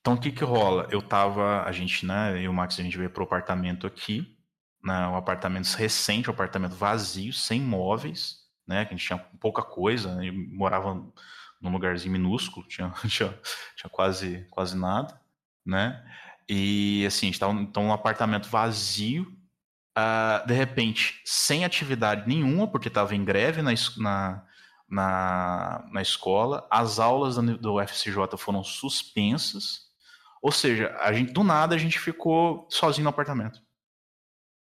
Então, o que que rola? Eu tava, a gente, né, eu e o Max, a gente veio pro apartamento aqui, né, um apartamento recente, um apartamento vazio, sem móveis, né, que a gente tinha pouca coisa, né, morava num lugarzinho minúsculo, tinha, (laughs) tinha, tinha quase, quase nada, né, e assim, a gente tava então, um apartamento vazio, uh, de repente, sem atividade nenhuma, porque estava em greve na, na, na, na escola, as aulas do, do FCJ foram suspensas, ou seja, a gente, do nada a gente ficou sozinho no apartamento.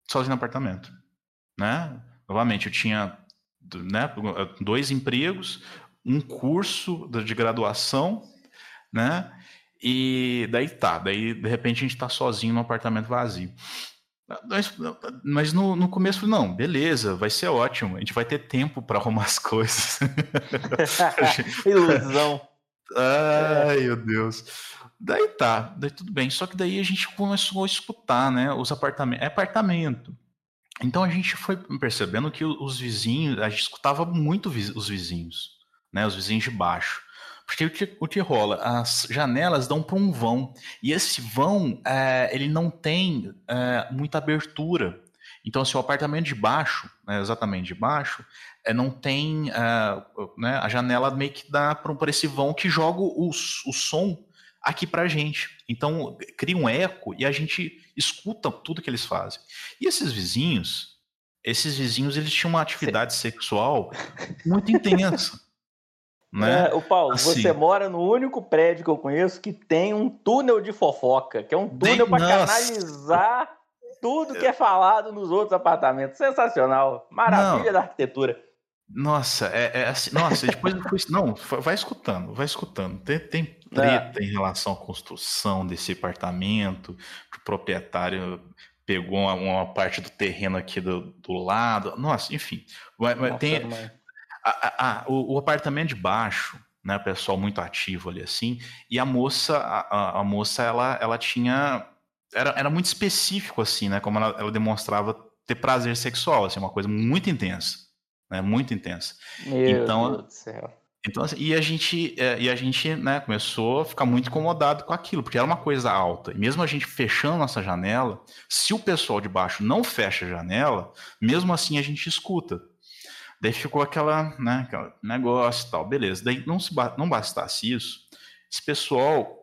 Sozinho no apartamento. Né? Novamente, eu tinha né, dois empregos, um curso de graduação, né? E daí tá, daí de repente a gente tá sozinho no apartamento vazio. Mas, mas no, no começo, não, beleza, vai ser ótimo, a gente vai ter tempo para arrumar as coisas. (laughs) Ilusão. Ai, meu Deus. Daí tá, daí tudo bem. Só que daí a gente começou a escutar, né? Os apartamentos. É apartamento. Então a gente foi percebendo que os vizinhos, a gente escutava muito os vizinhos, né? Os vizinhos de baixo. Porque o que, o que rola? As janelas dão para um vão. E esse vão, é, ele não tem é, muita abertura. Então, assim, o apartamento de baixo, né, exatamente de baixo, é, não tem. É, né, a janela meio que dá para esse vão que joga o, o som aqui para a gente. Então, cria um eco e a gente escuta tudo que eles fazem. E esses vizinhos, esses vizinhos, eles tinham uma atividade Sim. sexual muito intensa. (laughs) Né? É, o Paulo, assim, você mora no único prédio que eu conheço que tem um túnel de fofoca, que é um túnel para canalizar tudo que é falado nos outros apartamentos. Sensacional. Maravilha Não. da arquitetura. Nossa, é, é assim, nossa, depois, não, vai escutando, vai escutando. Tem, tem treta é. em relação à construção desse apartamento, que o proprietário pegou uma, uma, parte do terreno aqui do, do lado. Nossa, enfim. Nossa, tem a, a, o, o, apartamento de baixo, né, pessoal muito ativo ali assim, e a moça, a, a moça, ela, ela tinha. Era, era muito específico, assim, né? Como ela, ela demonstrava ter prazer sexual, assim, uma coisa muito intensa né? Muito intensa. Meu então, Deus do céu. Então, assim, e a gente, é, e a gente né, começou a ficar muito incomodado com aquilo, porque era uma coisa alta. E mesmo a gente fechando nossa janela, se o pessoal de baixo não fecha a janela, mesmo assim a gente escuta. Daí ficou aquela, né, aquele negócio e tal, beleza. Daí não, se, não bastasse isso, esse pessoal,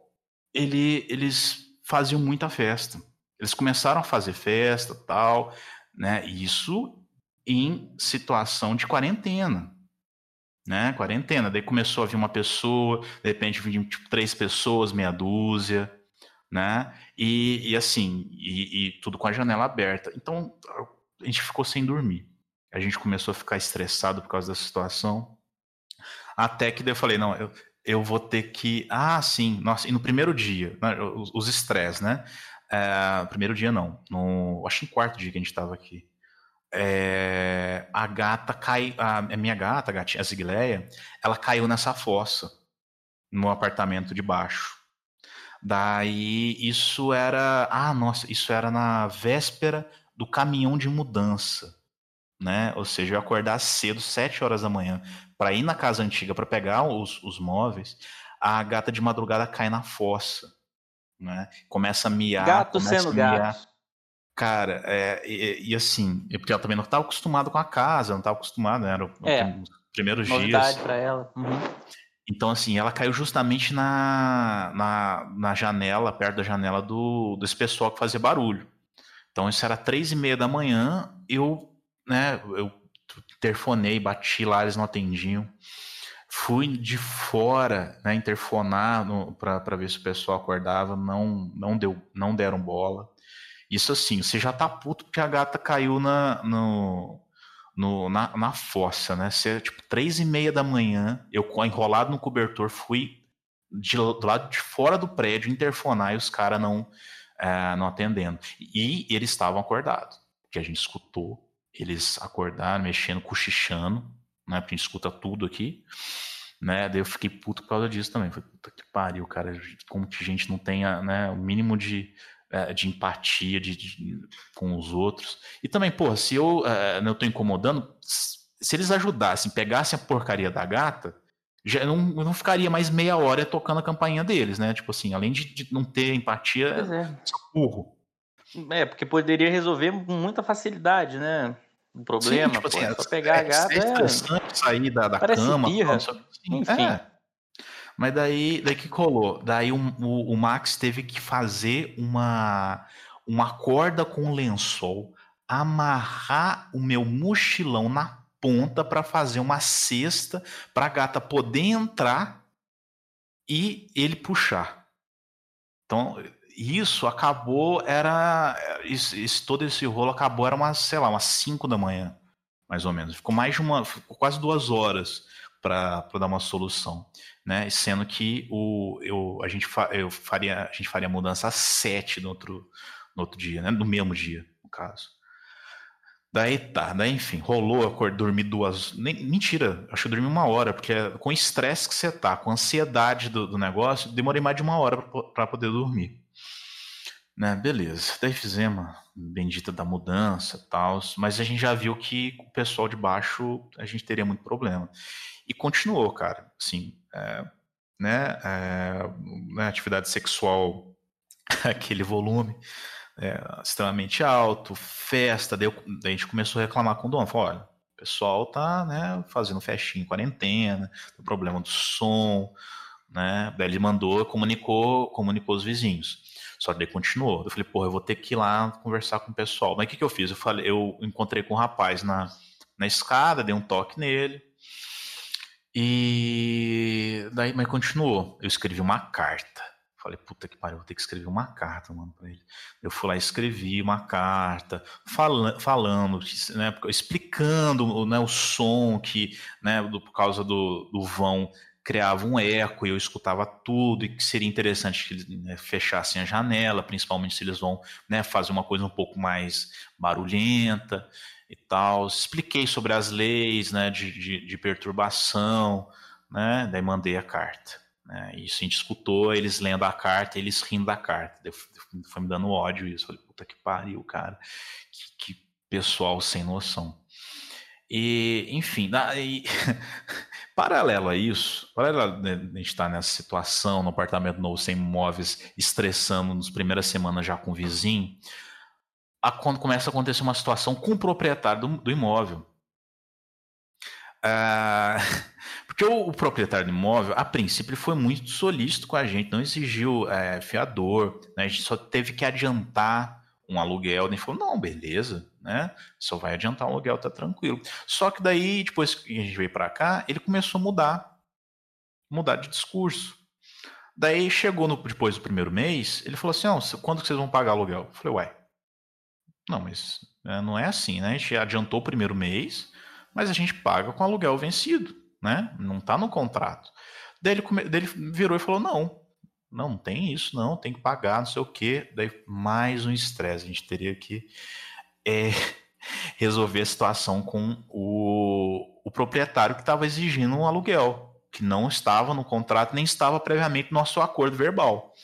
ele, eles faziam muita festa. Eles começaram a fazer festa tal, né? Isso em situação de quarentena. Né? Quarentena. Daí começou a vir uma pessoa, de repente vinham tipo, três pessoas, meia dúzia, né? E, e assim, e, e, tudo com a janela aberta. Então a gente ficou sem dormir. A gente começou a ficar estressado por causa da situação. Até que eu falei, não, eu, eu vou ter que. Ah, sim, nossa, e no primeiro dia, né, os estresses, né? É, primeiro dia não, no, acho que no quarto dia que a gente estava aqui é, a gata cai, a, a, minha gata, a gatinha, a Zigleia, ela caiu nessa fossa no apartamento de baixo. Daí isso era, ah, nossa, isso era na véspera do caminhão de mudança, né? Ou seja, eu acordar cedo, sete horas da manhã, para ir na casa antiga para pegar os, os móveis. A gata de madrugada cai na fossa, né? Começa a miar. Gato sendo gato. Cara, é, e, e, assim, porque ela também não estava acostumada com a casa, não estava acostumada, né? Era é, os primeiros novidade dias. para ela. Uhum. Então, assim, ela caiu justamente na, na, na janela, perto da janela do, desse pessoal que fazia barulho. Então, isso era três e meia da manhã, eu, né, eu interfonei, bati lá, eles não atendiam. Fui de fora, né, interfonar para ver se o pessoal acordava, não, não, deu, não deram bola. Isso assim, você já tá puto porque a gata caiu na, no, no, na, na fossa, né? Você, tipo, três e meia da manhã, eu enrolado no cobertor, fui de, do lado de fora do prédio interfonar e os caras não, é, não atendendo. E eles estavam acordados, porque a gente escutou eles acordaram, mexendo, cochichando, né? Porque a gente escuta tudo aqui, né? Daí eu fiquei puto por causa disso também. Falei, puta que pariu, cara, como que a gente não tenha né, o mínimo de é, de empatia de, de, com os outros. E também, pô, se eu uh, não estou incomodando, se eles ajudassem, pegassem a porcaria da gata, já não, não ficaria mais meia hora tocando a campainha deles, né? Tipo assim, além de, de não ter empatia, é. burro. É, porque poderia resolver com muita facilidade, né? O problema, Sim, tipo pô, assim, é só pegar é, a gata. É interessante sair da, da cama. Birra. Assim, Enfim. É. Mas daí, daí que colou? Daí o, o, o, Max teve que fazer uma, uma corda com lençol, amarrar o meu mochilão na ponta para fazer uma cesta para a gata poder entrar e ele puxar. Então, isso acabou, era. Isso, isso, todo esse rolo acabou, era umas, sei lá, umas 5 da manhã, mais ou menos. Ficou mais de uma. Ficou quase duas horas para dar uma solução né? Sendo que o, eu, a, gente fa, eu faria, a gente faria a mudança às sete no outro, no outro dia, né? No mesmo dia, no caso. Daí tá, daí enfim, rolou, acordei, dormi duas. Nem, mentira, acho que eu dormi uma hora, porque com o estresse que você tá, com a ansiedade do, do negócio, demorei mais de uma hora para poder dormir. Né, beleza, daí fizemos a bendita da mudança tal, mas a gente já viu que o pessoal de baixo a gente teria muito problema. E continuou, cara, assim, é, né, é, né, atividade sexual, (laughs) aquele volume é, extremamente alto, festa, daí, eu, daí, a gente começou a reclamar com o dono, falou, olha, o pessoal tá né, fazendo festinha em quarentena, tem problema do som, né, daí ele mandou, comunicou, comunicou os vizinhos. Só que daí continuou. Eu falei, porra, eu vou ter que ir lá conversar com o pessoal. Mas o que, que eu fiz? Eu falei, eu encontrei com um rapaz na, na escada, dei um toque nele, e daí, mas continuou. Eu escrevi uma carta. Falei, puta que pariu, vou ter que escrever uma carta, mano, pra ele. Eu fui lá e escrevi uma carta, falando, né, explicando né, o som que, né, do, por causa do, do vão, criava um eco e eu escutava tudo e que seria interessante que eles né, fechassem a janela, principalmente se eles vão né, fazer uma coisa um pouco mais barulhenta e tal. Expliquei sobre as leis né, de, de, de perturbação, né? Daí mandei a carta. Né? Isso a gente escutou eles lendo a carta, eles rindo da carta. Foi me dando ódio isso. Falei, puta que pariu, cara. Que, que pessoal sem noção. E, enfim, daí, (laughs) paralelo a isso, paralelo a gente estar tá nessa situação, no apartamento novo sem móveis, estressando nas primeiras semanas já com o vizinho, a, quando começa a acontecer uma situação com o proprietário do, do imóvel. Ah, (laughs) porque o, o, proprietário do imóvel, a princípio, foi muito solícito com a gente, não exigiu é, fiador, né? a gente só teve que adiantar um aluguel. Ele falou: não, beleza, né? Só vai adiantar um aluguel, tá tranquilo. Só que daí, depois que a gente veio para cá, ele começou a mudar, mudar de discurso. Daí chegou no, depois do primeiro mês, ele falou assim: oh, quando que vocês vão pagar aluguel? Eu falei, uai, não, mas é, não é assim, né? A gente adiantou o primeiro mês, mas a gente paga com aluguel vencido, né? Não está no contrato. Daí ele, come... Daí ele virou e falou: não, não, não tem isso, não, tem que pagar, não sei o quê. Daí mais um estresse, a gente teria que é, (laughs) resolver a situação com o, o proprietário que estava exigindo um aluguel, que não estava no contrato, nem estava previamente no nosso acordo verbal.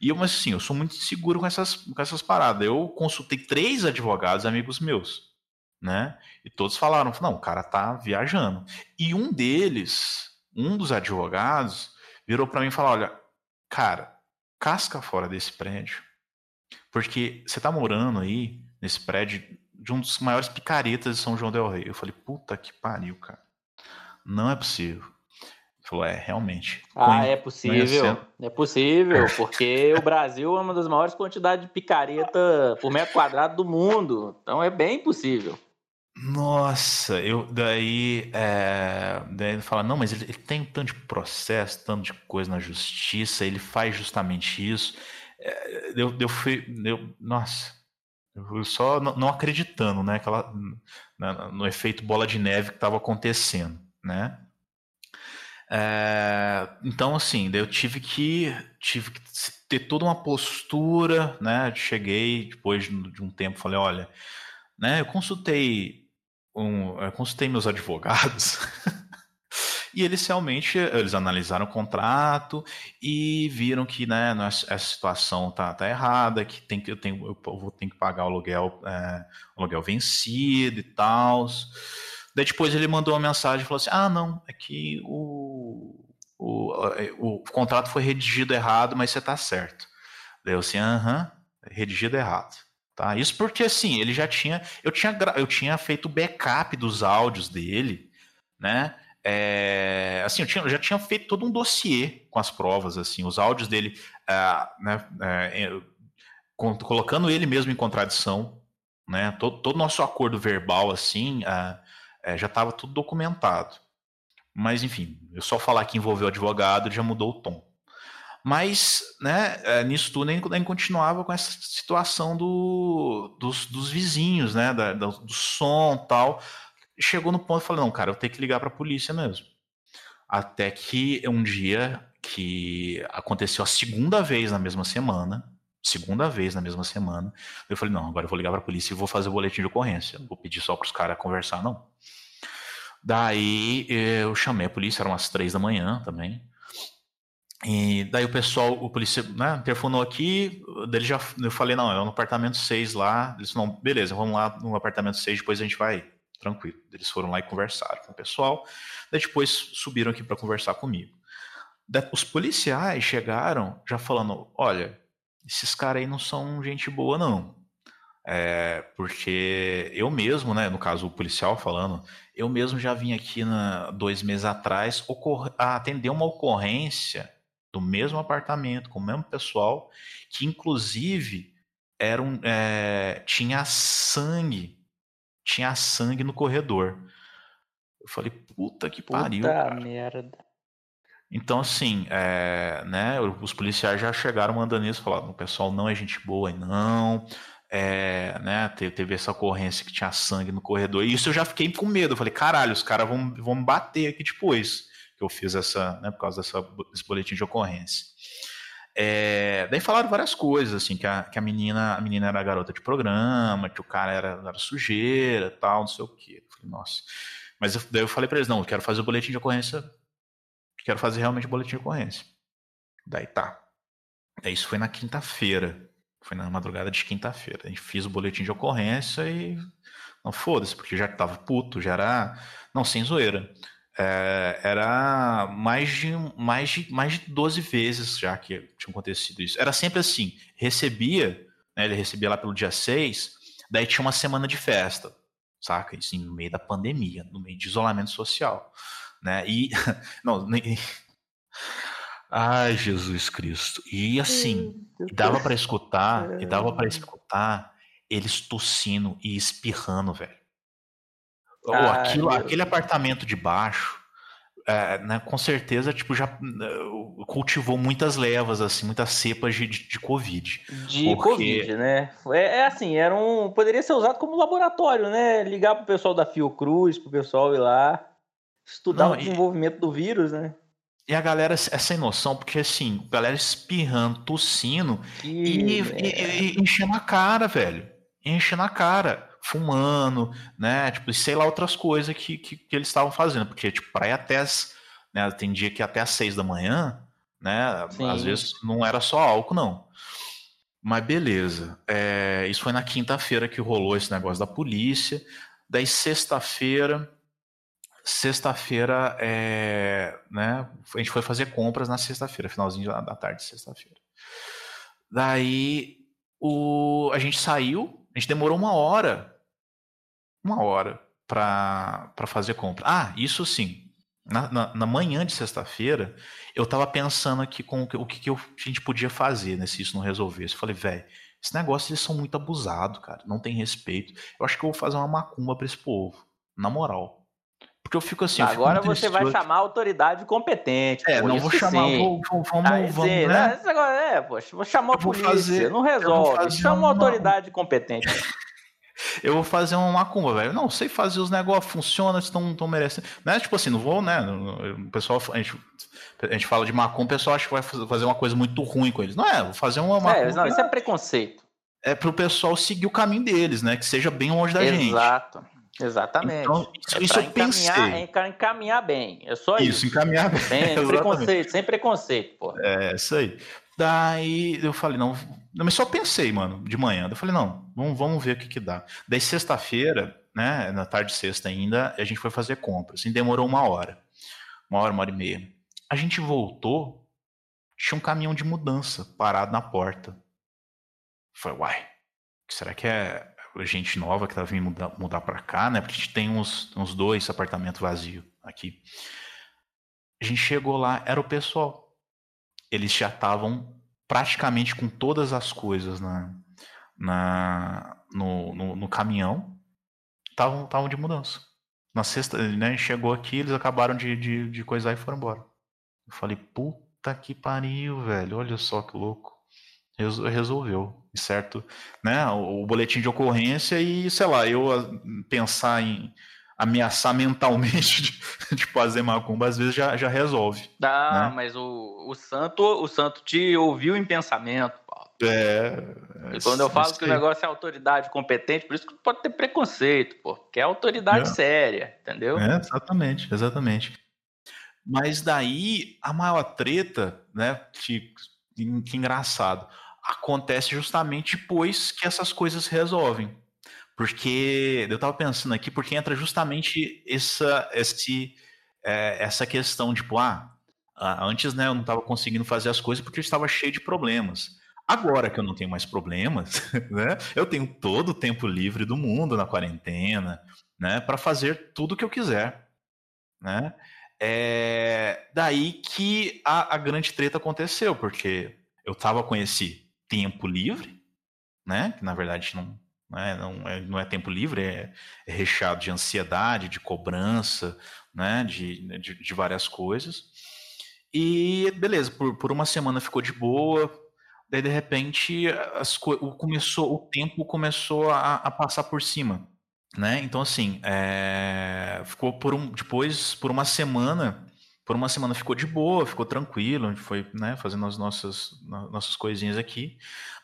E eu, mas assim, eu sou muito inseguro com essas, com essas paradas. Eu consultei três advogados amigos meus, né? E todos falaram, não, o cara tá viajando. E um deles, um dos advogados, virou para mim e falou, olha, cara, casca fora desse prédio, porque você tá morando aí nesse prédio de um dos maiores picaretas de São João del Rei. Eu falei, puta que pariu, cara. Não é possível. Falou, é, realmente. Ah, é possível. É possível, porque o Brasil é uma das maiores quantidades de picareta por metro quadrado do mundo. Então é bem possível. Nossa, eu daí, é, daí ele fala, não, mas ele, ele, tem tanto de processo, tanto de coisa na justiça, ele faz justamente isso. É, eu, eu fui, eu, nossa, só não, acreditando, né, aquela, no efeito bola de neve que estava acontecendo, né? É, então, assim, eu tive que, tive que ter toda uma postura, né? Cheguei depois de um tempo, falei, olha, né? Eu consultei, um, eu consultei meus (laughs) advogados e eles realmente eles analisaram o contrato e viram que, né? Essa situação tá, tá errada, que tem que eu tenho, eu vou ter que pagar o aluguel, é, aluguel vencido e tal. Daí depois ele mandou uma mensagem e falou assim: ah, não, é que o, o, o, contrato foi redigido errado, mas você está certo. Daí eu assim, aham, redigido errado. Tá? Isso porque assim, ele já tinha. Eu tinha, eu tinha feito backup dos áudios dele, né? É, assim, eu, tinha, eu, já tinha feito todo um dossiê com as provas, assim, os áudios dele, uh, né, uh, colocando ele mesmo em contradição, né? Todo, todo nosso acordo verbal, assim, uh, é, já estava tudo documentado. Mas, enfim, eu só falar que envolveu advogado já mudou o tom. Mas, né, é, nisso tudo nem, nem continuava com essa situação do, dos, dos vizinhos, né, da, do, do som tal. Chegou no ponto e falei, não, cara, eu tenho que ligar para a polícia mesmo. Até que um dia que aconteceu a segunda vez na mesma semana, segunda vez na mesma semana. Eu falei, não, agora eu vou ligar para a polícia e vou fazer o boletim de ocorrência. Não vou pedir só para os caras conversar, não. Daí eu chamei a polícia, eram umas três da manhã também. E daí o pessoal, o polícia, né, telefonou aqui, dele já, eu falei, não, é no apartamento 6 lá. Eles não, beleza, vamos lá no apartamento 6, depois a gente vai, tranquilo. Eles foram lá e conversaram com o pessoal. Daí depois subiram aqui para conversar comigo. Os policiais chegaram já falando, olha, esses caras aí não são gente boa, não. É, porque eu mesmo, né, no caso o policial falando, eu mesmo já vim aqui na, dois meses atrás atender uma ocorrência do mesmo apartamento, com o mesmo pessoal, que inclusive era um, é, tinha sangue, tinha sangue no corredor. Eu falei, puta que puta pariu. Puta merda. Então, assim, é, né, os policiais já chegaram mandando isso, falaram, o pessoal não é gente boa, não, é, né, teve essa ocorrência que tinha sangue no corredor, e isso eu já fiquei com medo, eu falei, caralho, os caras vão, vão me bater aqui depois, que eu fiz essa, né, por causa dessa, desse boletim de ocorrência. É, daí falaram várias coisas, assim, que a, que a menina a menina era garota de programa, que o cara era, era sujeira, tal, não sei o quê. Falei, nossa. Mas eu, daí eu falei para eles, não, eu quero fazer o boletim de ocorrência quero fazer realmente boletim de ocorrência. Daí tá. Isso foi na quinta-feira. Foi na madrugada de quinta-feira. A gente fez o boletim de ocorrência e. Não foda-se, porque já tava puto, já era. Não, sem zoeira. É, era mais de, mais, de, mais de 12 vezes já que tinha acontecido isso. Era sempre assim: recebia, né, ele recebia lá pelo dia 6, daí tinha uma semana de festa, saca? Isso no meio da pandemia, no meio de isolamento social né? E (laughs) não, nem... (laughs) Ai, Jesus Cristo. E assim, dava para escutar, e dava para escutar eles tossindo e espirrando, velho. Aquilo, aquele apartamento de baixo, é, né, com certeza, tipo, já uh, cultivou muitas levas, assim, muitas cepas de, de, de Covid. De porque... Covid, né? É, é, assim, era um. Poderia ser usado como laboratório, né? Ligar pro pessoal da Fiocruz, pro pessoal ir lá estudar Não, o desenvolvimento e, do vírus, né? E a galera é sem noção, porque assim, a galera espirrando, tossindo e, e, e, enchendo a cara, velho. Enchendo a cara, fumando, né? Tipo, sei lá, outras coisas que, que, que eles estavam fazendo. Porque, tipo, pra ir até as. Né, tem dia que até às seis da manhã, né? Sim. Às vezes não era só álcool, não. Mas beleza. É, isso foi na quinta-feira que rolou esse negócio da polícia. Daí, sexta-feira, Sexta-feira, é, né, a gente foi fazer compras na sexta-feira, finalzinho da tarde, sexta-feira. Daí o, a gente saiu, a gente demorou uma hora, uma hora para fazer compra. Ah, isso sim, na, na, na manhã de sexta-feira, eu tava pensando aqui com o que, que eu, a gente podia fazer, né, se isso não resolvesse. Eu falei, velho, esse negócio eles são muito abusados, cara, não tem respeito. Eu acho que eu vou fazer uma macumba pra esse povo, na moral. Porque eu fico assim. Agora eu fico você vai chamar a autoridade competente. É, pô, não vou chamar. Vou, vou, vamos, Aí, vamos, dizer, né? né? Agora, é, poxa, vou chamar a polícia. fazer- não resolve. Chama uma- autoridade competente. (laughs) Eu vou fazer uma macumba, velho. Não, sei fazer os negócios, funciona, estão tão merecendo. Não é tipo assim, não vou, né? O pessoal, a gente, a gente fala de macumba, o pessoal acha que vai fazer uma coisa muito ruim com eles. Não é, vou fazer uma macumba. É, não, isso é preconceito. é pro pessoal seguir o caminho deles, né? Que seja bem longe da gente. Exato. Exatamente. Então, isso, é isso eu encaminhar, pensei. é enca- encaminhar bem. É só isso. Isso, encaminhar bem. Sem (laughs) preconceito, sem preconceito, pô. É, isso aí. Daí eu falei, não, não, mas só pensei, mano, de manhã. Eu falei, não, vamos, vamos ver o que que dá. Daí sexta-feira, né, na tarde de sexta ainda, a gente foi fazer compras. E demorou uma hora. Uma hora, uma hora e meia. A gente voltou, tinha um caminhão de mudança parado na porta. Falei, uai, será que é gente nova que tá vindo mudar, mudar pra cá, né? Porque a gente tem uns, uns dois apartamentos vazios aqui. A gente chegou lá, era o pessoal eles já estavam praticamente com todas as coisas na, na no, no, no caminhão, estavam de mudança. Na sexta, né, chegou aqui, eles acabaram de, de, de coisar e foram embora. Eu falei, puta que pariu, velho, olha só que louco. Reso- Resolveu, certo? Né? O, o boletim de ocorrência e, sei lá, eu pensar em ameaçar mentalmente de, (laughs) de fazer macumba, às vezes já, já resolve. Ah, Né? mas o, o santo, o santo te ouviu em pensamento, Paulo. É, E quando eu falo que o negócio é autoridade competente, por isso que pode ter preconceito, pô. Que é autoridade É. séria, entendeu? É, exatamente, exatamente. Mas daí a maior treta, né? Que, que engraçado, acontece justamente depois que essas coisas se resolvem. Porque eu tava pensando aqui, porque entra justamente essa, esse, é, essa questão, tipo, ah, antes né, eu não estava conseguindo fazer as coisas porque eu estava cheio de problemas. Agora que eu não tenho mais problemas, (laughs) né, eu tenho todo o tempo livre do mundo na quarentena, né, para fazer tudo o que eu quiser, né? É daí que a, a grande treta aconteceu, porque eu tava com esse tempo livre, né? Que na verdade não, né, não, é, não é tempo livre, é, é recheado de ansiedade, de cobrança, né? De, de, de várias coisas. E beleza, por, por uma semana ficou de boa. Daí de repente as, o, começou, o tempo começou a, a passar por cima né? Então assim, é, ficou por um depois por uma semana, por uma semana ficou de boa, ficou tranquilo, a gente foi, né, fazendo as nossas nossas coisinhas aqui,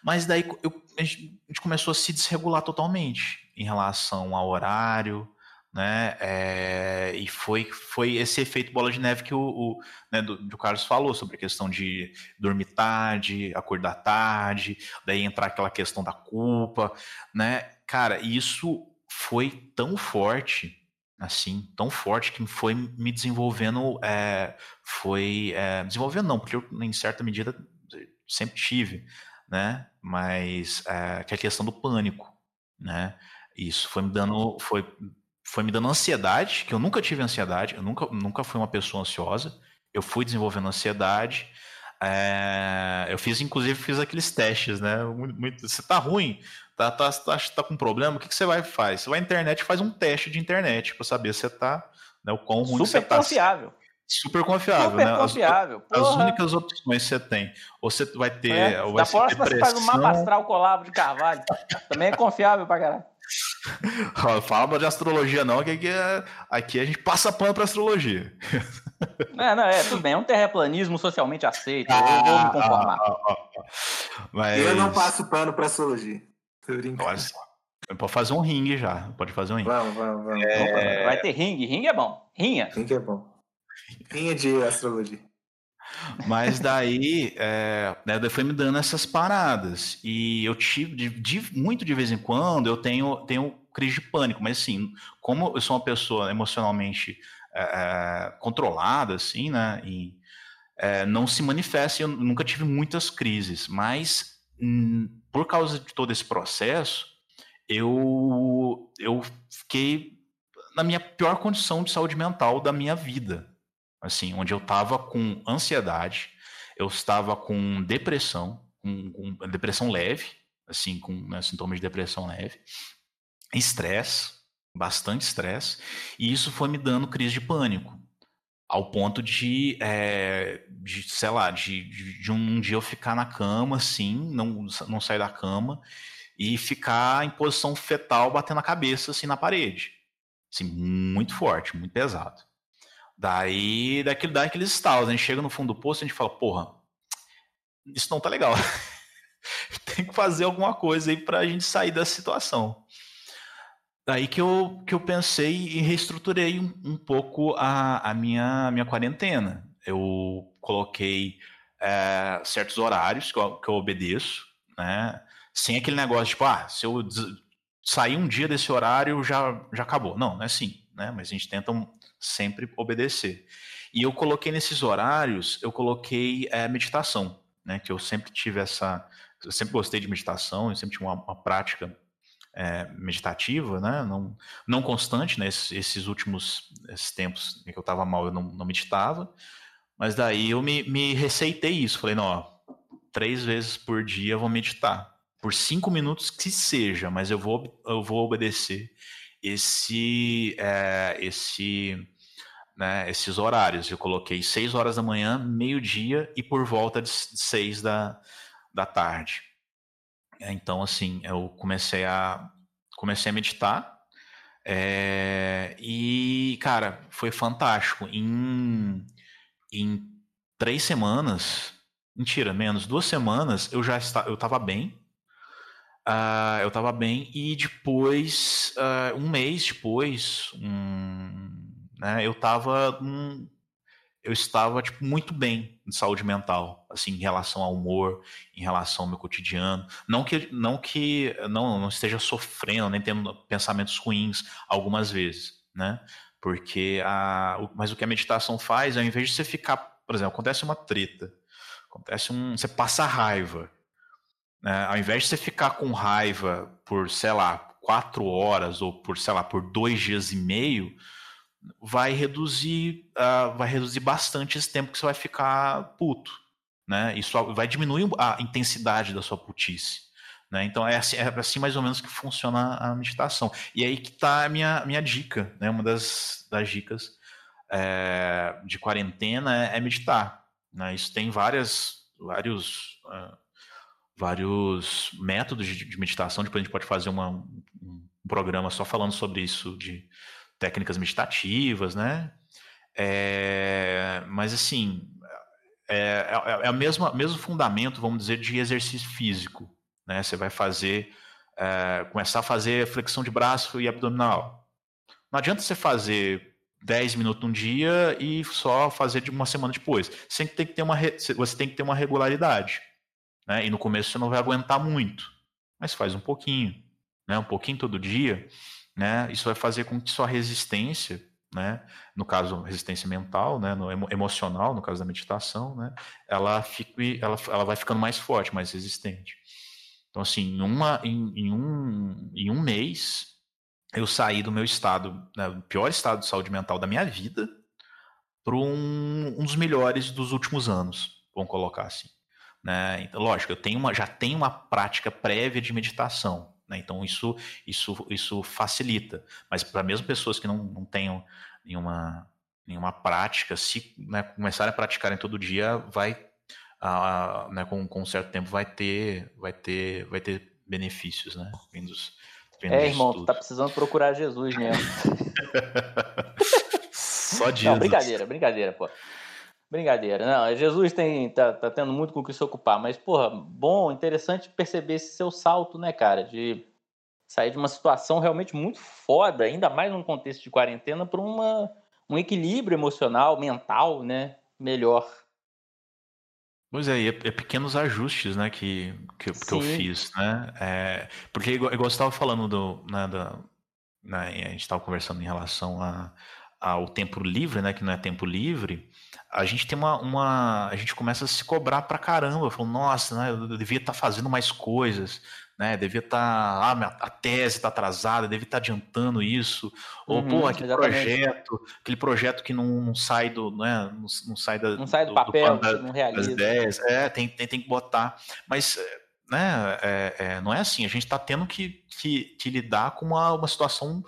mas daí eu- a gente começou a se desregular totalmente em relação ao horário, né? é, e foi foi esse efeito bola de neve que o, o, né, do, do Carlos falou sobre a questão de dormir tarde, acordar tarde, daí entrar aquela questão da culpa, né? Cara, isso foi tão forte, assim, tão forte que foi me desenvolvendo, é, foi é, desenvolvendo não, porque eu em certa medida sempre tive, né? Mas é, que é a questão do pânico, né? Isso foi me dando, foi, foi me dando ansiedade, que eu nunca tive ansiedade, eu nunca, nunca fui uma pessoa ansiosa, eu fui desenvolvendo ansiedade. É, eu fiz, inclusive, fiz aqueles testes, né? Muito, muito- você tá ruim, tá, tá, tá, tá com problema, o que, que você vai faz? Você vai na internet e faz um teste de internet para saber se você tá, né, o quão ruim você Super tá. confiável. Super confiável, Super né? As- confiável. As, Porra. únicas opções que você tem, ou você vai ter, É, ou da vai ser próxima você faz um mapa depressão, astral colavo de Carvalho. Também é confiável pra caralho. (laughs) Fala de astrologia não, que aqui, é- aqui a gente passa pano pra astrologia. (laughs) Não, (laughs) não, é, tudo bem. É um terraplanismo socialmente aceito. Eu vou me conformar. Ah, ah, ah. Mas... Eu não passo pano pra astrologia. Tô brincando. Pode fazer um ringue já. Pode fazer um ringue. Vamos, vamos, vamos. É. Vai ter ringue. Ringue é bom. Rinha. Que é bom? É de astrologia? Mas (laughs) daí, é, né, daí foi me dando essas paradas. E eu tive, de, de- muito de vez em quando, eu tenho, tenho crise de pânico. Mas assim, como eu sou uma pessoa emocionalmente é, é, controlada, assim, né? E é, não se manifesta, eu nunca tive muitas crises. Mas hum, por causa de todo esse processo, eu, eu fiquei na minha pior condição de saúde mental da minha vida. assim, onde eu estava com ansiedade, eu estava com depressão, com, com depressão leve, assim, com né, sintomas de depressão leve, estresse, bastante estresse, e isso foi me dando crise de pânico, ao ponto de, é, de sei lá, de, de, de, um dia eu ficar na cama, assim, não, não sair da cama, e ficar em posição fetal, batendo a cabeça, assim, na parede. Assim, muito forte, muito pesado. Daí, daquele, dá aqueles estalos, a gente chega no fundo do poço a gente fala, porra, isso não tá legal. (laughs) Tem que fazer alguma coisa aí pra gente sair dessa situação. Daí que eu, que eu pensei e reestruturei um, um pouco a, a minha, minha quarentena. Eu coloquei é, certos horários que eu, que eu obedeço, né? Sem aquele negócio, tipo, ah, se eu sair um dia desse horário, já, já acabou. Não, não é assim, né? Mas a gente tenta sempre obedecer. E eu coloquei nesses horários, eu coloquei é, meditação, né? Que eu sempre tive essa... Eu sempre gostei de meditação, eu sempre tive uma, uma prática é, meditativa, né? Não, não constante, né? Esses, esses últimos esses tempos em que eu estava mal, eu não, não, meditava. Mas daí eu me, me receitei isso. Falei, não, ó, três vezes por dia eu vou meditar. Por cinco minutos que seja, mas eu vou, eu vou obedecer esse, é, esse, né, esses horários. Eu coloquei seis horas da manhã, meio-dia e por volta de seis da, da tarde. É, então, assim, eu comecei a comecei a meditar é, e, cara, foi fantástico. Em, em três semanas, mentira, menos duas semanas, eu já estava, eu estava bem. Uh, eu estava bem e depois, uh, um mês depois, um, né, eu estava um, eu estava tipo, muito bem de saúde mental, assim, em relação ao humor, em relação ao meu cotidiano. Não que não que não, não esteja sofrendo, nem tendo pensamentos ruins algumas vezes, né? Porque a, mas o que a meditação faz, ao invés de você ficar, por exemplo, acontece uma treta, acontece um, você passa raiva, né? Ao invés de você ficar com raiva por, sei lá, quatro horas ou por, sei lá, por dois dias e meio, vai reduzir, uh, vai reduzir bastante esse tempo que você vai ficar puto, né? Isso vai diminuir a intensidade da sua putice. Né? Então é assim, é assim, mais ou menos que funciona a meditação. E aí que está a minha, minha dica, né? Uma das, das dicas é, de quarentena é, é meditar. Né? Isso tem várias, vários, uh, vários métodos de, de, meditação. Depois a gente pode fazer uma, um programa só falando sobre isso de técnicas meditativas, né? É, mas assim, é, é, é o mesmo, mesmo fundamento, vamos dizer, de exercício físico. Né? Você vai fazer, é, começar a fazer flexão de braço e abdominal. Não adianta você fazer 10 minutos um dia e só fazer de uma semana depois. Você tem que ter uma, você tem que ter uma regularidade. Né? E no começo você não vai aguentar muito, mas faz um pouquinho, né? um pouquinho todo dia né? Isso vai fazer com que sua resistência, né? No caso, resistência mental, né? No emocional, no caso da meditação, né? Ela fique, ela, ela vai ficando mais forte, mais resistente. Então, assim, em, uma, em, em um, em um mês, eu saí do meu estado, né, pior estado de saúde mental da minha vida, para um, um dos melhores dos últimos anos, vamos colocar assim. Né? Então, lógico, eu tenho uma, já tenho uma prática prévia de meditação, né? Então isso, isso, isso facilita. Mas para mesmo pessoas que não, não tenham nenhuma, nenhuma prática, se né, começarem a praticarem todo dia, vai né, com, com um certo tempo vai ter, vai ter, vai ter benefícios, né? Vindos, vindos é, irmão, tu tá precisando procurar Jesus mesmo. (laughs) (laughs) Só disso. Não, brincadeira, brincadeira, pô. Brincadeira. Não, Jesus tem, tá, tá tendo muito com o que se ocupar, mas, porra, bom, interessante perceber esse seu salto, né, cara, de sair de uma situação realmente muito foda, ainda mais num contexto de quarentena, para um equilíbrio emocional, mental, né, melhor. Pois é, e é, é pequenos ajustes, né, que, que, que eu fiz, né, é, porque igual, igual você estava falando do, né, da, né, a gente estava conversando em relação a, ao tempo livre, né, que não é tempo livre, a gente tem uma, uma, a gente começa a se cobrar pra caramba, falando, nossa, né, eu devia estar tá fazendo mais coisas, né? Devia estar, tá, ah, a tese está atrasada, devia estar tá adiantando isso, ou Uhum, pô, aquele exatamente. projeto, aquele projeto que não, não sai do, né? Não, não sai da, Não sai do do papel, plano da- não realiza. ideias, é, tem, tem, tem que botar, mas né, é, é, não é assim, a gente está tendo que, que, que lidar com uma, uma situação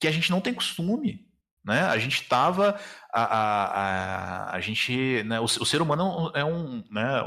que a gente não tem costume, né? A gente estava, a, a, a, a gente, né, o, o ser humano é um, né,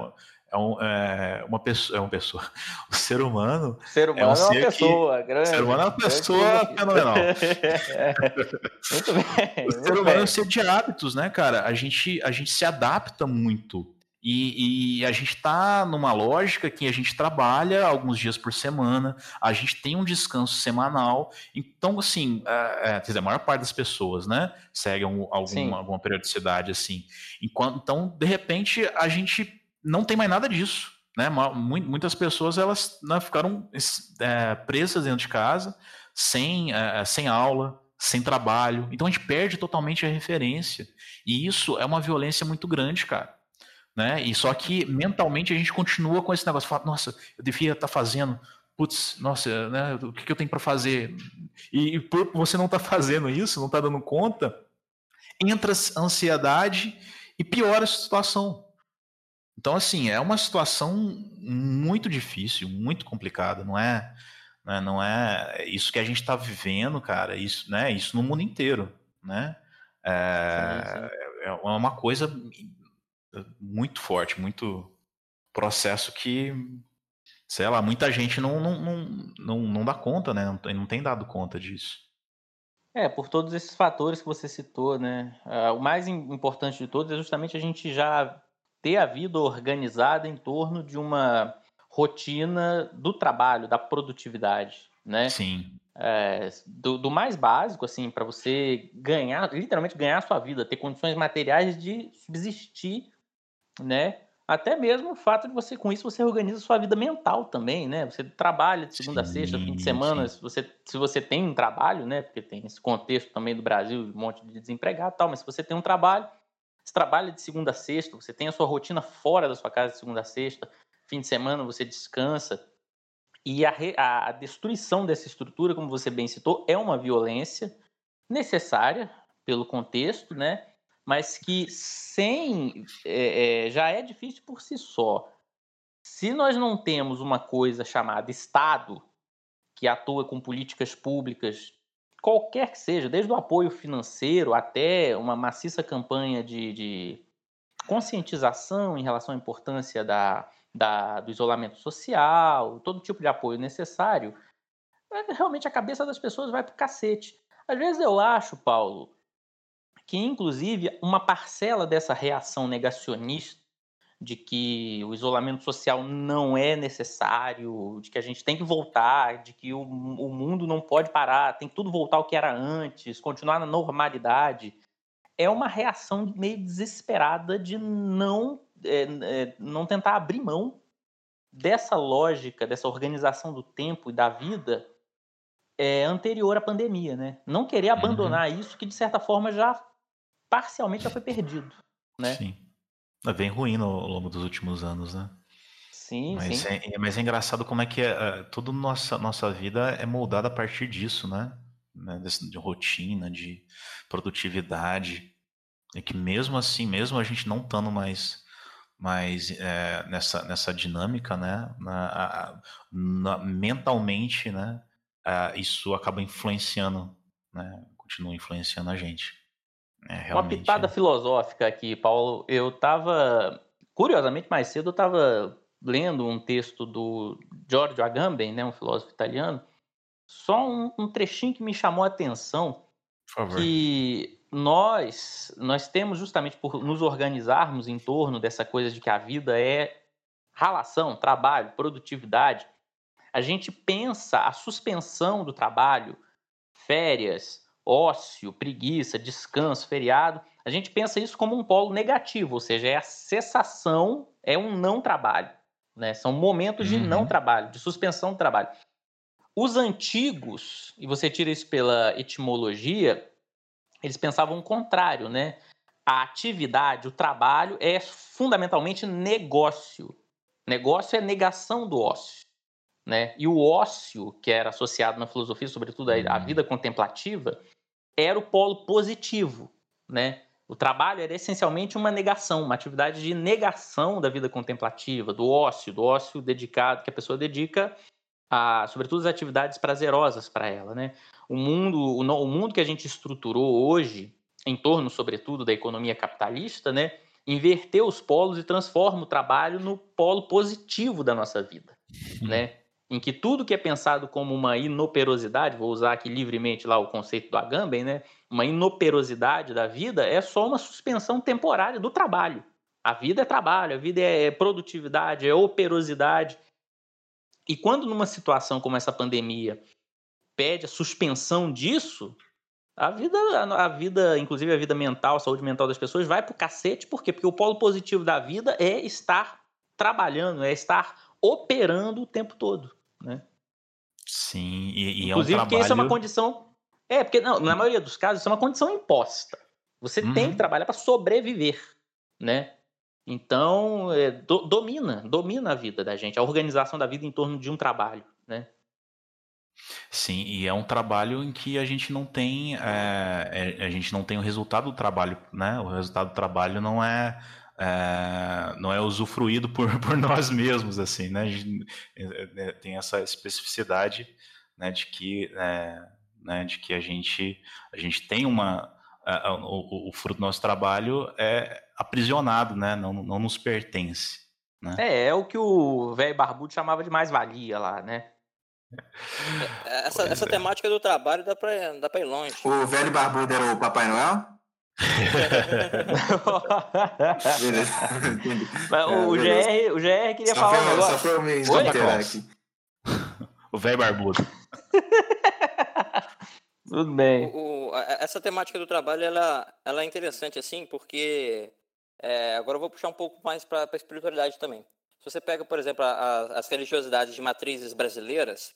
é, um, é uma pessoa, é uma pessoa, (laughs) o ser humano, ser humano é, um uma ser que- pessoa grande. o ser humano é uma pessoa fenomenal. (laughs) muito bem. (laughs) O ser humano é bem. um ser de hábitos, né, cara? A gente, a gente se adapta muito. E, e a gente tá numa lógica que a gente trabalha alguns dias por semana, a gente tem um descanso semanal. Então, assim, é, é, quer dizer, a maior parte das pessoas, né, seguem um- Sim. alguma, periodicidade assim. Enquanto, então, de repente, a gente não tem mais nada disso. Né? Muitas pessoas elas né, ficaram é, presas dentro de casa, sem, é, sem aula, sem trabalho. Então a gente perde totalmente a referência. E isso é uma violência muito grande, cara. Né? E só que mentalmente a gente continua com esse negócio, fala, nossa, eu devia estar fazendo, putz, nossa, né, o que, que eu tenho para fazer? E, e por você não estar fazendo isso, não está dando conta, entra a ansiedade e piora a situação. Então, assim, é uma situação muito difícil, muito complicada, não é? né, Não é isso que a gente está vivendo, cara. Isso, né? Isso no mundo inteiro, né? É, é uma coisa muito forte, muito processo que, sei lá, muita gente não, não, não, não, não dá conta, né? Não, tem- não tem dado conta disso. É, por todos esses fatores que você citou, né? Ah, o mais im- importante de todos é justamente a gente já ter a vida organizada em torno de uma rotina do trabalho, da produtividade, né? Sim, É, do, do mais básico, assim, para você ganhar, literalmente ganhar a sua vida, ter condições materiais de subsistir, né? Até mesmo o fato de você, com isso, você organiza sua vida mental também, né? Você trabalha de segunda a sexta, fim de Sim, semana, sim. se você, se você tem um trabalho, né? Porque tem esse contexto também do Brasil, um monte de desempregado e tal, mas se você tem um trabalho, você trabalha de segunda a sexta, você tem a sua rotina fora da sua casa de segunda a sexta, fim de semana você descansa, e a, re- a destruição dessa estrutura, como você bem citou, é uma violência necessária pelo contexto, né? Mas que sem é, já é difícil por si só. Se nós não temos uma coisa chamada Estado que atua com políticas públicas, qualquer que seja, desde o apoio financeiro até uma maciça campanha de, de conscientização em relação à importância da, da- do isolamento social, todo tipo de apoio necessário, é, realmente a cabeça das pessoas vai pro cacete. Às vezes eu acho, Paulo, que inclusive uma parcela dessa reação negacionista de que o isolamento social não é necessário, de que a gente tem que voltar, de que o, o mundo não pode parar, tem que tudo voltar ao que era antes, continuar na normalidade, é uma reação meio desesperada de não, é, é, não tentar abrir mão dessa lógica, dessa organização do tempo e da vida é, anterior à pandemia, né? Não querer abandonar isso que de certa forma já parcialmente já foi perdido, né? sim. É bem ruim ao longo dos últimos anos, né? Sim, Mas sim. é, é- mas é engraçado como é que é, é, toda nossa nossa vida é moldada a partir disso, né? Né, De rotina, de produtividade. E que mesmo assim, mesmo a gente não estando mais, mais é, nessa, nessa dinâmica, né? na- a- a- na- mentalmente, né? ah, isso acaba influenciando, né? Continua influenciando a gente. É, Uma pitada filosófica aqui, Paulo. Eu estava, curiosamente, mais cedo eu estava lendo um texto do Giorgio Agamben, né, um filósofo italiano. Só um, um trechinho que me chamou a atenção, que nós nós temos justamente por nos organizarmos em torno dessa coisa de que a vida é relação, trabalho, produtividade. A gente pensa a suspensão do trabalho, férias, ócio, preguiça, descanso, feriado. A gente pensa isso como um polo negativo, ou seja, é a cessação, é um não trabalho. Né? São momentos de Uhum. não trabalho, de suspensão do trabalho. Os antigos, e você tira isso pela etimologia, eles pensavam o contrário, né? A atividade, o trabalho é fundamentalmente negócio. Negócio é negação do ócio. né? E o ócio, que era associado na filosofia, sobretudo à vida contemplativa, era o polo positivo, né? O trabalho era essencialmente uma negação, uma atividade de negação da vida contemplativa, do ócio, do ócio dedicado que a pessoa dedica a, sobretudo, as atividades prazerosas para ela, né? O mundo, o, o mundo que a gente estruturou hoje, em torno, sobretudo, da economia capitalista, né? Inverteu os polos e transforma o trabalho no polo positivo da nossa vida, né? Em que tudo que é pensado como uma inoperosidade, vou usar aqui livremente lá o conceito do Agamben, né? Uma inoperosidade da vida é só uma suspensão temporária do trabalho. A vida é trabalho, a vida é produtividade, é operosidade. E quando numa situação como essa pandemia pede a suspensão disso, a vida, a vida, inclusive a vida mental, a saúde mental das pessoas vai pro cacete, por quê? Porque o polo positivo da vida é estar trabalhando, é estar operando o tempo todo né? Sim, e, e Inclusive, é um trabalho... porque isso é uma condição. É, porque não, na maioria dos casos, isso é uma condição imposta. Você uhum. tem que trabalhar para sobreviver, né? Então, é, do, domina, domina a vida da gente, a organização da vida em torno de um trabalho, né? Sim, e é um trabalho em que a gente não tem, é, é, a gente não tem o resultado do trabalho, né? O resultado do trabalho não é é, não é usufruído por, (laughs) por nós mesmos, assim, né? É, é, tem essa especificidade, né, de que, é, né, de que a gente, a gente tem uma, a, a, o, o, fruto do nosso trabalho é aprisionado, né? Não, não nos pertence. Né? É, é o que o velho barbudo chamava de mais-valia lá, né? Essa, essa temática do trabalho dá pra, dá pra ir longe. O velho barbudo era o Papai Noel? O, GR, o GR queria só falar um negócio. Só pra me aqui. O velho barbudo. (laughs) Tudo bem. O, o, essa temática do trabalho ela, ela é interessante assim, porque é, agora eu vou puxar um pouco mais para a espiritualidade também. Se você pega, por exemplo, a, a, as religiosidades de matrizes brasileiras,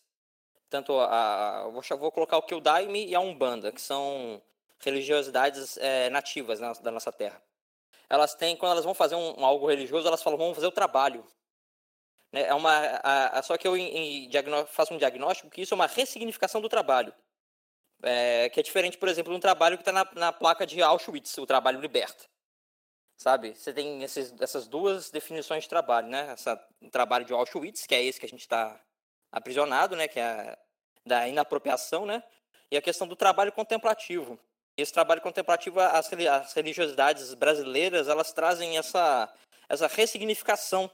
tanto a, a vou, vou colocar o Kildaime e a Umbanda, que são religiosidades é, nativas na, da nossa terra. Elas têm, quando elas vão fazer um, um, algo religioso, elas falam, vamos fazer o trabalho. Né? É uma, a, a, só que eu em, em, faço um diagnóstico que isso é uma ressignificação do trabalho. É, que é diferente, por exemplo, de um trabalho que está na, na, placa de Auschwitz, o trabalho liberta. Sabe? Você tem esses, essas duas definições de trabalho, né? Essa, o trabalho de Auschwitz, que é esse que a gente está aprisionado, né? Que é a, da inapropriação, né? E a questão do trabalho contemplativo, esse trabalho contemplativo, as, religiosidades brasileiras, elas trazem essa, essa ressignificação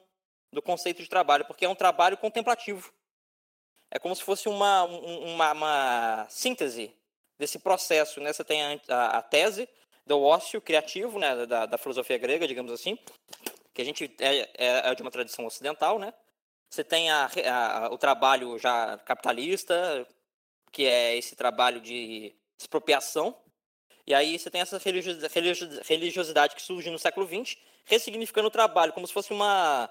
do conceito de trabalho, porque é um trabalho contemplativo. É como se fosse uma, uma, uma síntese desse processo. Né? Você tem a, a, a tese do ócio criativo, né? da, da filosofia grega, digamos assim, que a gente é, é, é de uma tradição ocidental, né? Você tem a, a, o trabalho já capitalista, que é esse trabalho de expropriação, e aí você tem essa religiosidade que surge no século XX, ressignificando o trabalho, como se fosse uma,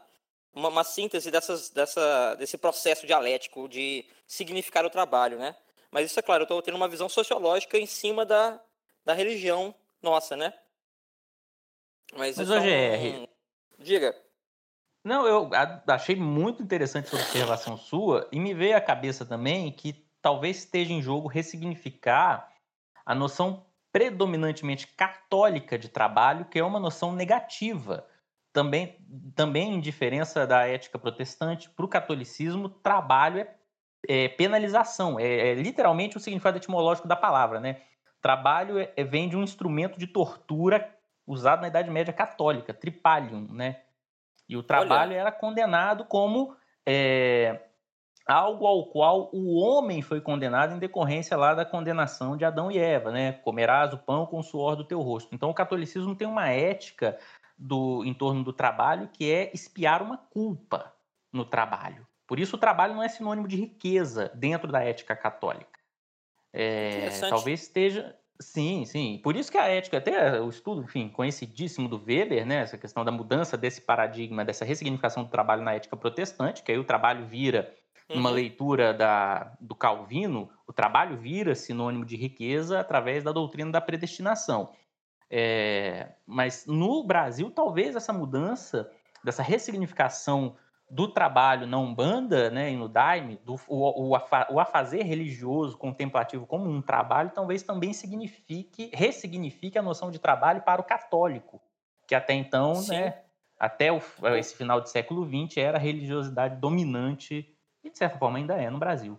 uma, uma síntese dessas, dessa, desse processo dialético de significar o trabalho, né? Mas isso é claro, eu estou tendo uma visão sociológica em cima da, da religião nossa, né? Mas, Mas hoje é... Diga. Não, eu achei muito interessante essa observação sua e me veio à cabeça também que talvez esteja em jogo ressignificar a noção predominantemente católica de trabalho, que é uma noção negativa. Também, também em diferença da ética protestante, para o catolicismo, trabalho é, é penalização, é, é, literalmente o significado etimológico da palavra. Né? Trabalho é, é, vem de um instrumento de tortura usado na Idade Média católica, tripalium. Né? E o trabalho Olha. era condenado como é, algo ao qual o homem foi condenado em decorrência lá da condenação de Adão e Eva, né? Comerás o pão com o suor do teu rosto. Então o catolicismo tem uma ética do em torno do trabalho que é espiar uma culpa no trabalho. Por isso o trabalho não é sinônimo de riqueza dentro da ética católica. É, talvez esteja Sim, sim. Por isso que a ética, até o estudo, enfim, conhecidíssimo do Weber, né, essa questão da mudança desse paradigma, dessa ressignificação do trabalho na ética protestante, que aí o trabalho vira numa uhum. leitura da, do Calvino, o trabalho vira sinônimo de riqueza através da doutrina da predestinação. É, mas no Brasil, talvez essa mudança, dessa ressignificação do trabalho na Umbanda né, e no Daime, do, o, o, o afazer religioso contemplativo como um trabalho, talvez também signifique, ressignifique a noção de trabalho para o católico, que até então, né, até o, esse final do século XX, era a religiosidade dominante, e de certa forma ainda é no Brasil.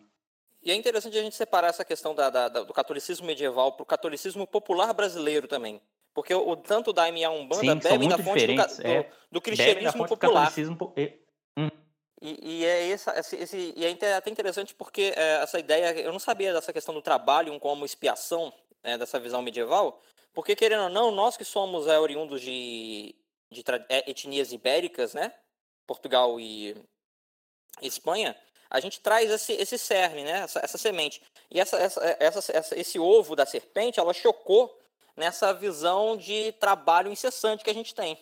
E é interessante a gente separar essa questão da, da, do catolicismo medieval para o catolicismo popular brasileiro também. Porque o, tanto o Daime e a Umbanda Sim, bebem da fonte do, do, é, do cristianismo popular. Do hum. E, e, é essa, esse, esse, e é até interessante porque é, essa ideia, eu não sabia dessa questão do trabalho como expiação, né, dessa visão medieval, porque querendo ou não, nós que somos é, oriundos de, de é, etnias ibéricas, né, Portugal e Espanha, a gente traz esse, esse cerne, né, essa, essa semente. E essa, essa, essa, esse ovo da serpente, ela chocou nessa visão de trabalho incessante que a gente tem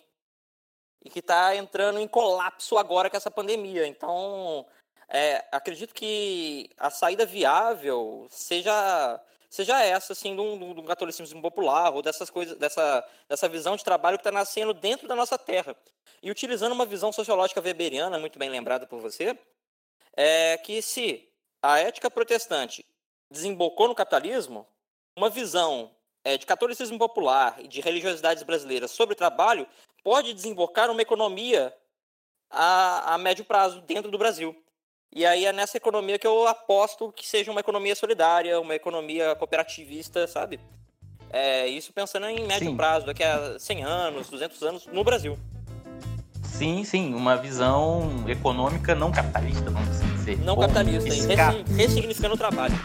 e que está entrando em colapso agora com essa pandemia. Então, é, acredito que a saída viável seja seja essa assim do, do catolicismo popular ou dessas coisas dessa dessa visão de trabalho que está nascendo dentro da nossa terra e utilizando uma visão sociológica weberiana muito bem lembrada por você é que se a ética protestante desembocou no capitalismo uma visão é, de catolicismo popular e de religiosidades brasileiras sobre trabalho pode desembocar numa economia a, a médio prazo dentro do Brasil. E aí é nessa economia que eu aposto que seja uma economia solidária, uma economia cooperativista, sabe? É, isso pensando em médio sim. prazo, daqui a 100 anos, 200 anos, no Brasil. Sim, sim, uma visão econômica não capitalista, vamos assim dizer. Não capitalista, ressignificando o trabalho.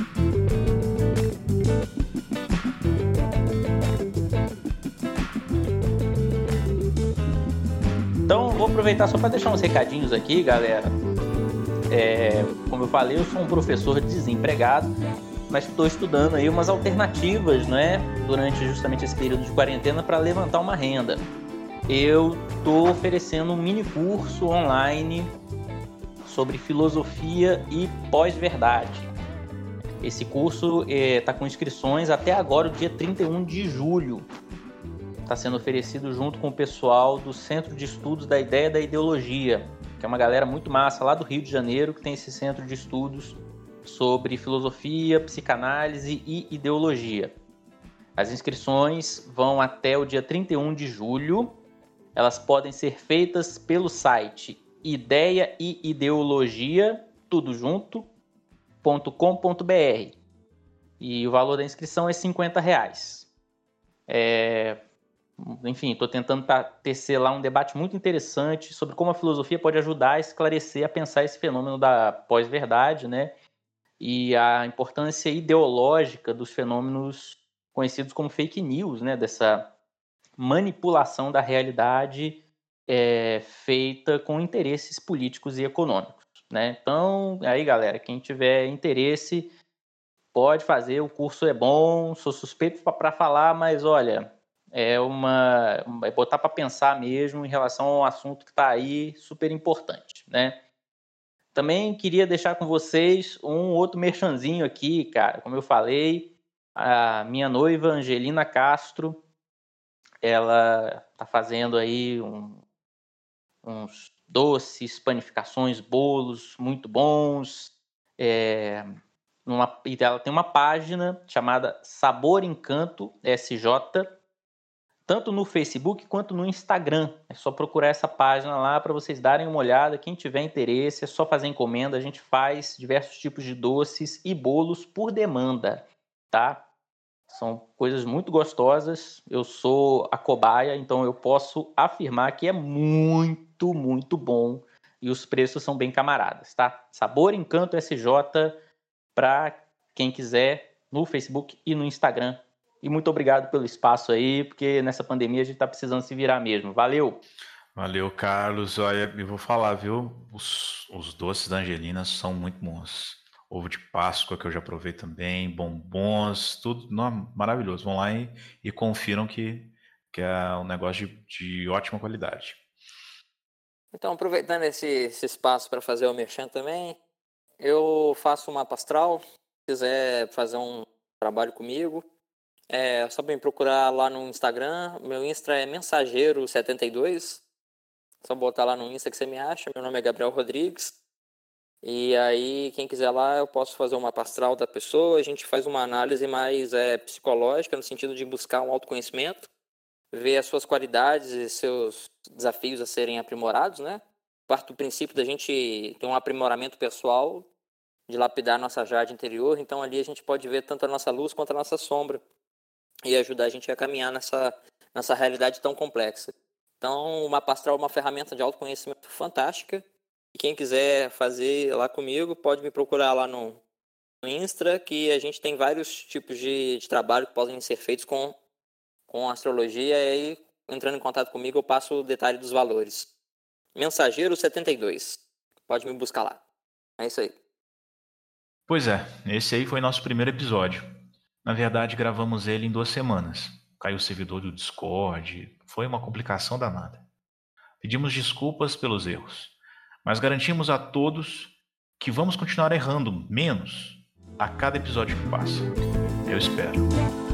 Então, vou aproveitar só para deixar uns recadinhos aqui, galera. É, como eu falei, eu sou um professor desempregado, mas estou estudando aí umas alternativas, não é? Durante justamente esse período de quarentena para levantar uma renda. Eu estou oferecendo um mini curso online sobre filosofia e pós-verdade. Esse curso está é, tá com inscrições até agora, o dia 31 de julho está sendo oferecido junto com o pessoal do Centro de Estudos da Ideia da Ideologia, que é uma galera muito massa lá do Rio de Janeiro que tem esse centro de estudos sobre filosofia, psicanálise e ideologia. As inscrições vão até o dia 31 de julho. Elas podem ser feitas pelo site ideia e ideologia tudo junto.com.br e o valor da inscrição é 50 reais. É, enfim, estou tentando tecer lá um debate muito interessante sobre como a filosofia pode ajudar a esclarecer, a pensar esse fenômeno da pós-verdade, né? E a importância ideológica dos fenômenos conhecidos como fake news, né? Dessa manipulação da realidade é, feita com interesses políticos e econômicos, né? Então, aí, galera, quem tiver interesse pode fazer, o curso é bom, sou suspeito para falar, mas olha, é uma é botar para pensar mesmo em relação ao assunto que está aí super importante, né? Também queria deixar com vocês um outro merchanzinho aqui, cara. Como eu falei, a minha noiva Angelina Castro, ela tá fazendo aí um, uns doces, panificações, bolos muito bons. É, numa, ela tem uma página chamada Sabor Encanto SJ tanto no Facebook quanto no Instagram. É só procurar essa página lá para vocês darem uma olhada. Quem tiver interesse, é só fazer encomenda. A gente faz diversos tipos de doces e bolos por demanda, tá? São coisas muito gostosas. Eu sou a cobaia, então eu posso afirmar que é muito, muito bom e os preços são bem camaradas, tá? Sabor Encanto SJ para quem quiser no Facebook e no Instagram e muito obrigado pelo espaço aí, porque nessa pandemia a gente está precisando se virar mesmo. Valeu! Valeu, Carlos. Olha, eu vou falar, viu? Os, os doces da Angelina são muito bons. Ovo de Páscoa, que eu já provei também, bombons, tudo não, maravilhoso. Vão lá e, e confiram que, que é um negócio de, de ótima qualidade. Então, aproveitando esse, esse espaço para fazer o merchan também, eu faço uma pastral. Se quiser fazer um trabalho comigo, é só me procurar lá no Instagram. Meu Insta é mensageiro72. Só botar lá no Insta que você me acha. Meu nome é Gabriel Rodrigues. E aí, quem quiser lá, eu posso fazer uma pastral da pessoa. A gente faz uma análise mais é, psicológica, no sentido de buscar um autoconhecimento, ver as suas qualidades e seus desafios a serem aprimorados, né? Parte do princípio da gente ter um aprimoramento pessoal, de lapidar nossa jade interior. Então, ali a gente pode ver tanto a nossa luz quanto a nossa sombra e ajudar a gente a caminhar nessa, nessa realidade tão complexa. Então, o mapa astral é uma ferramenta de autoconhecimento fantástica. E quem quiser fazer lá comigo, pode me procurar lá no, no Insta, que a gente tem vários tipos de, de trabalho que podem ser feitos com, com astrologia. E aí, entrando em contato comigo, eu passo o detalhe dos valores. Mensageiro 72. Pode me buscar lá. É isso aí. Pois é, esse aí foi nosso primeiro episódio. Na verdade, gravamos ele em duas semanas. Caiu o servidor do Discord, foi uma complicação danada. Pedimos desculpas pelos erros, mas garantimos a todos que vamos continuar errando menos a cada episódio que passa. Eu espero.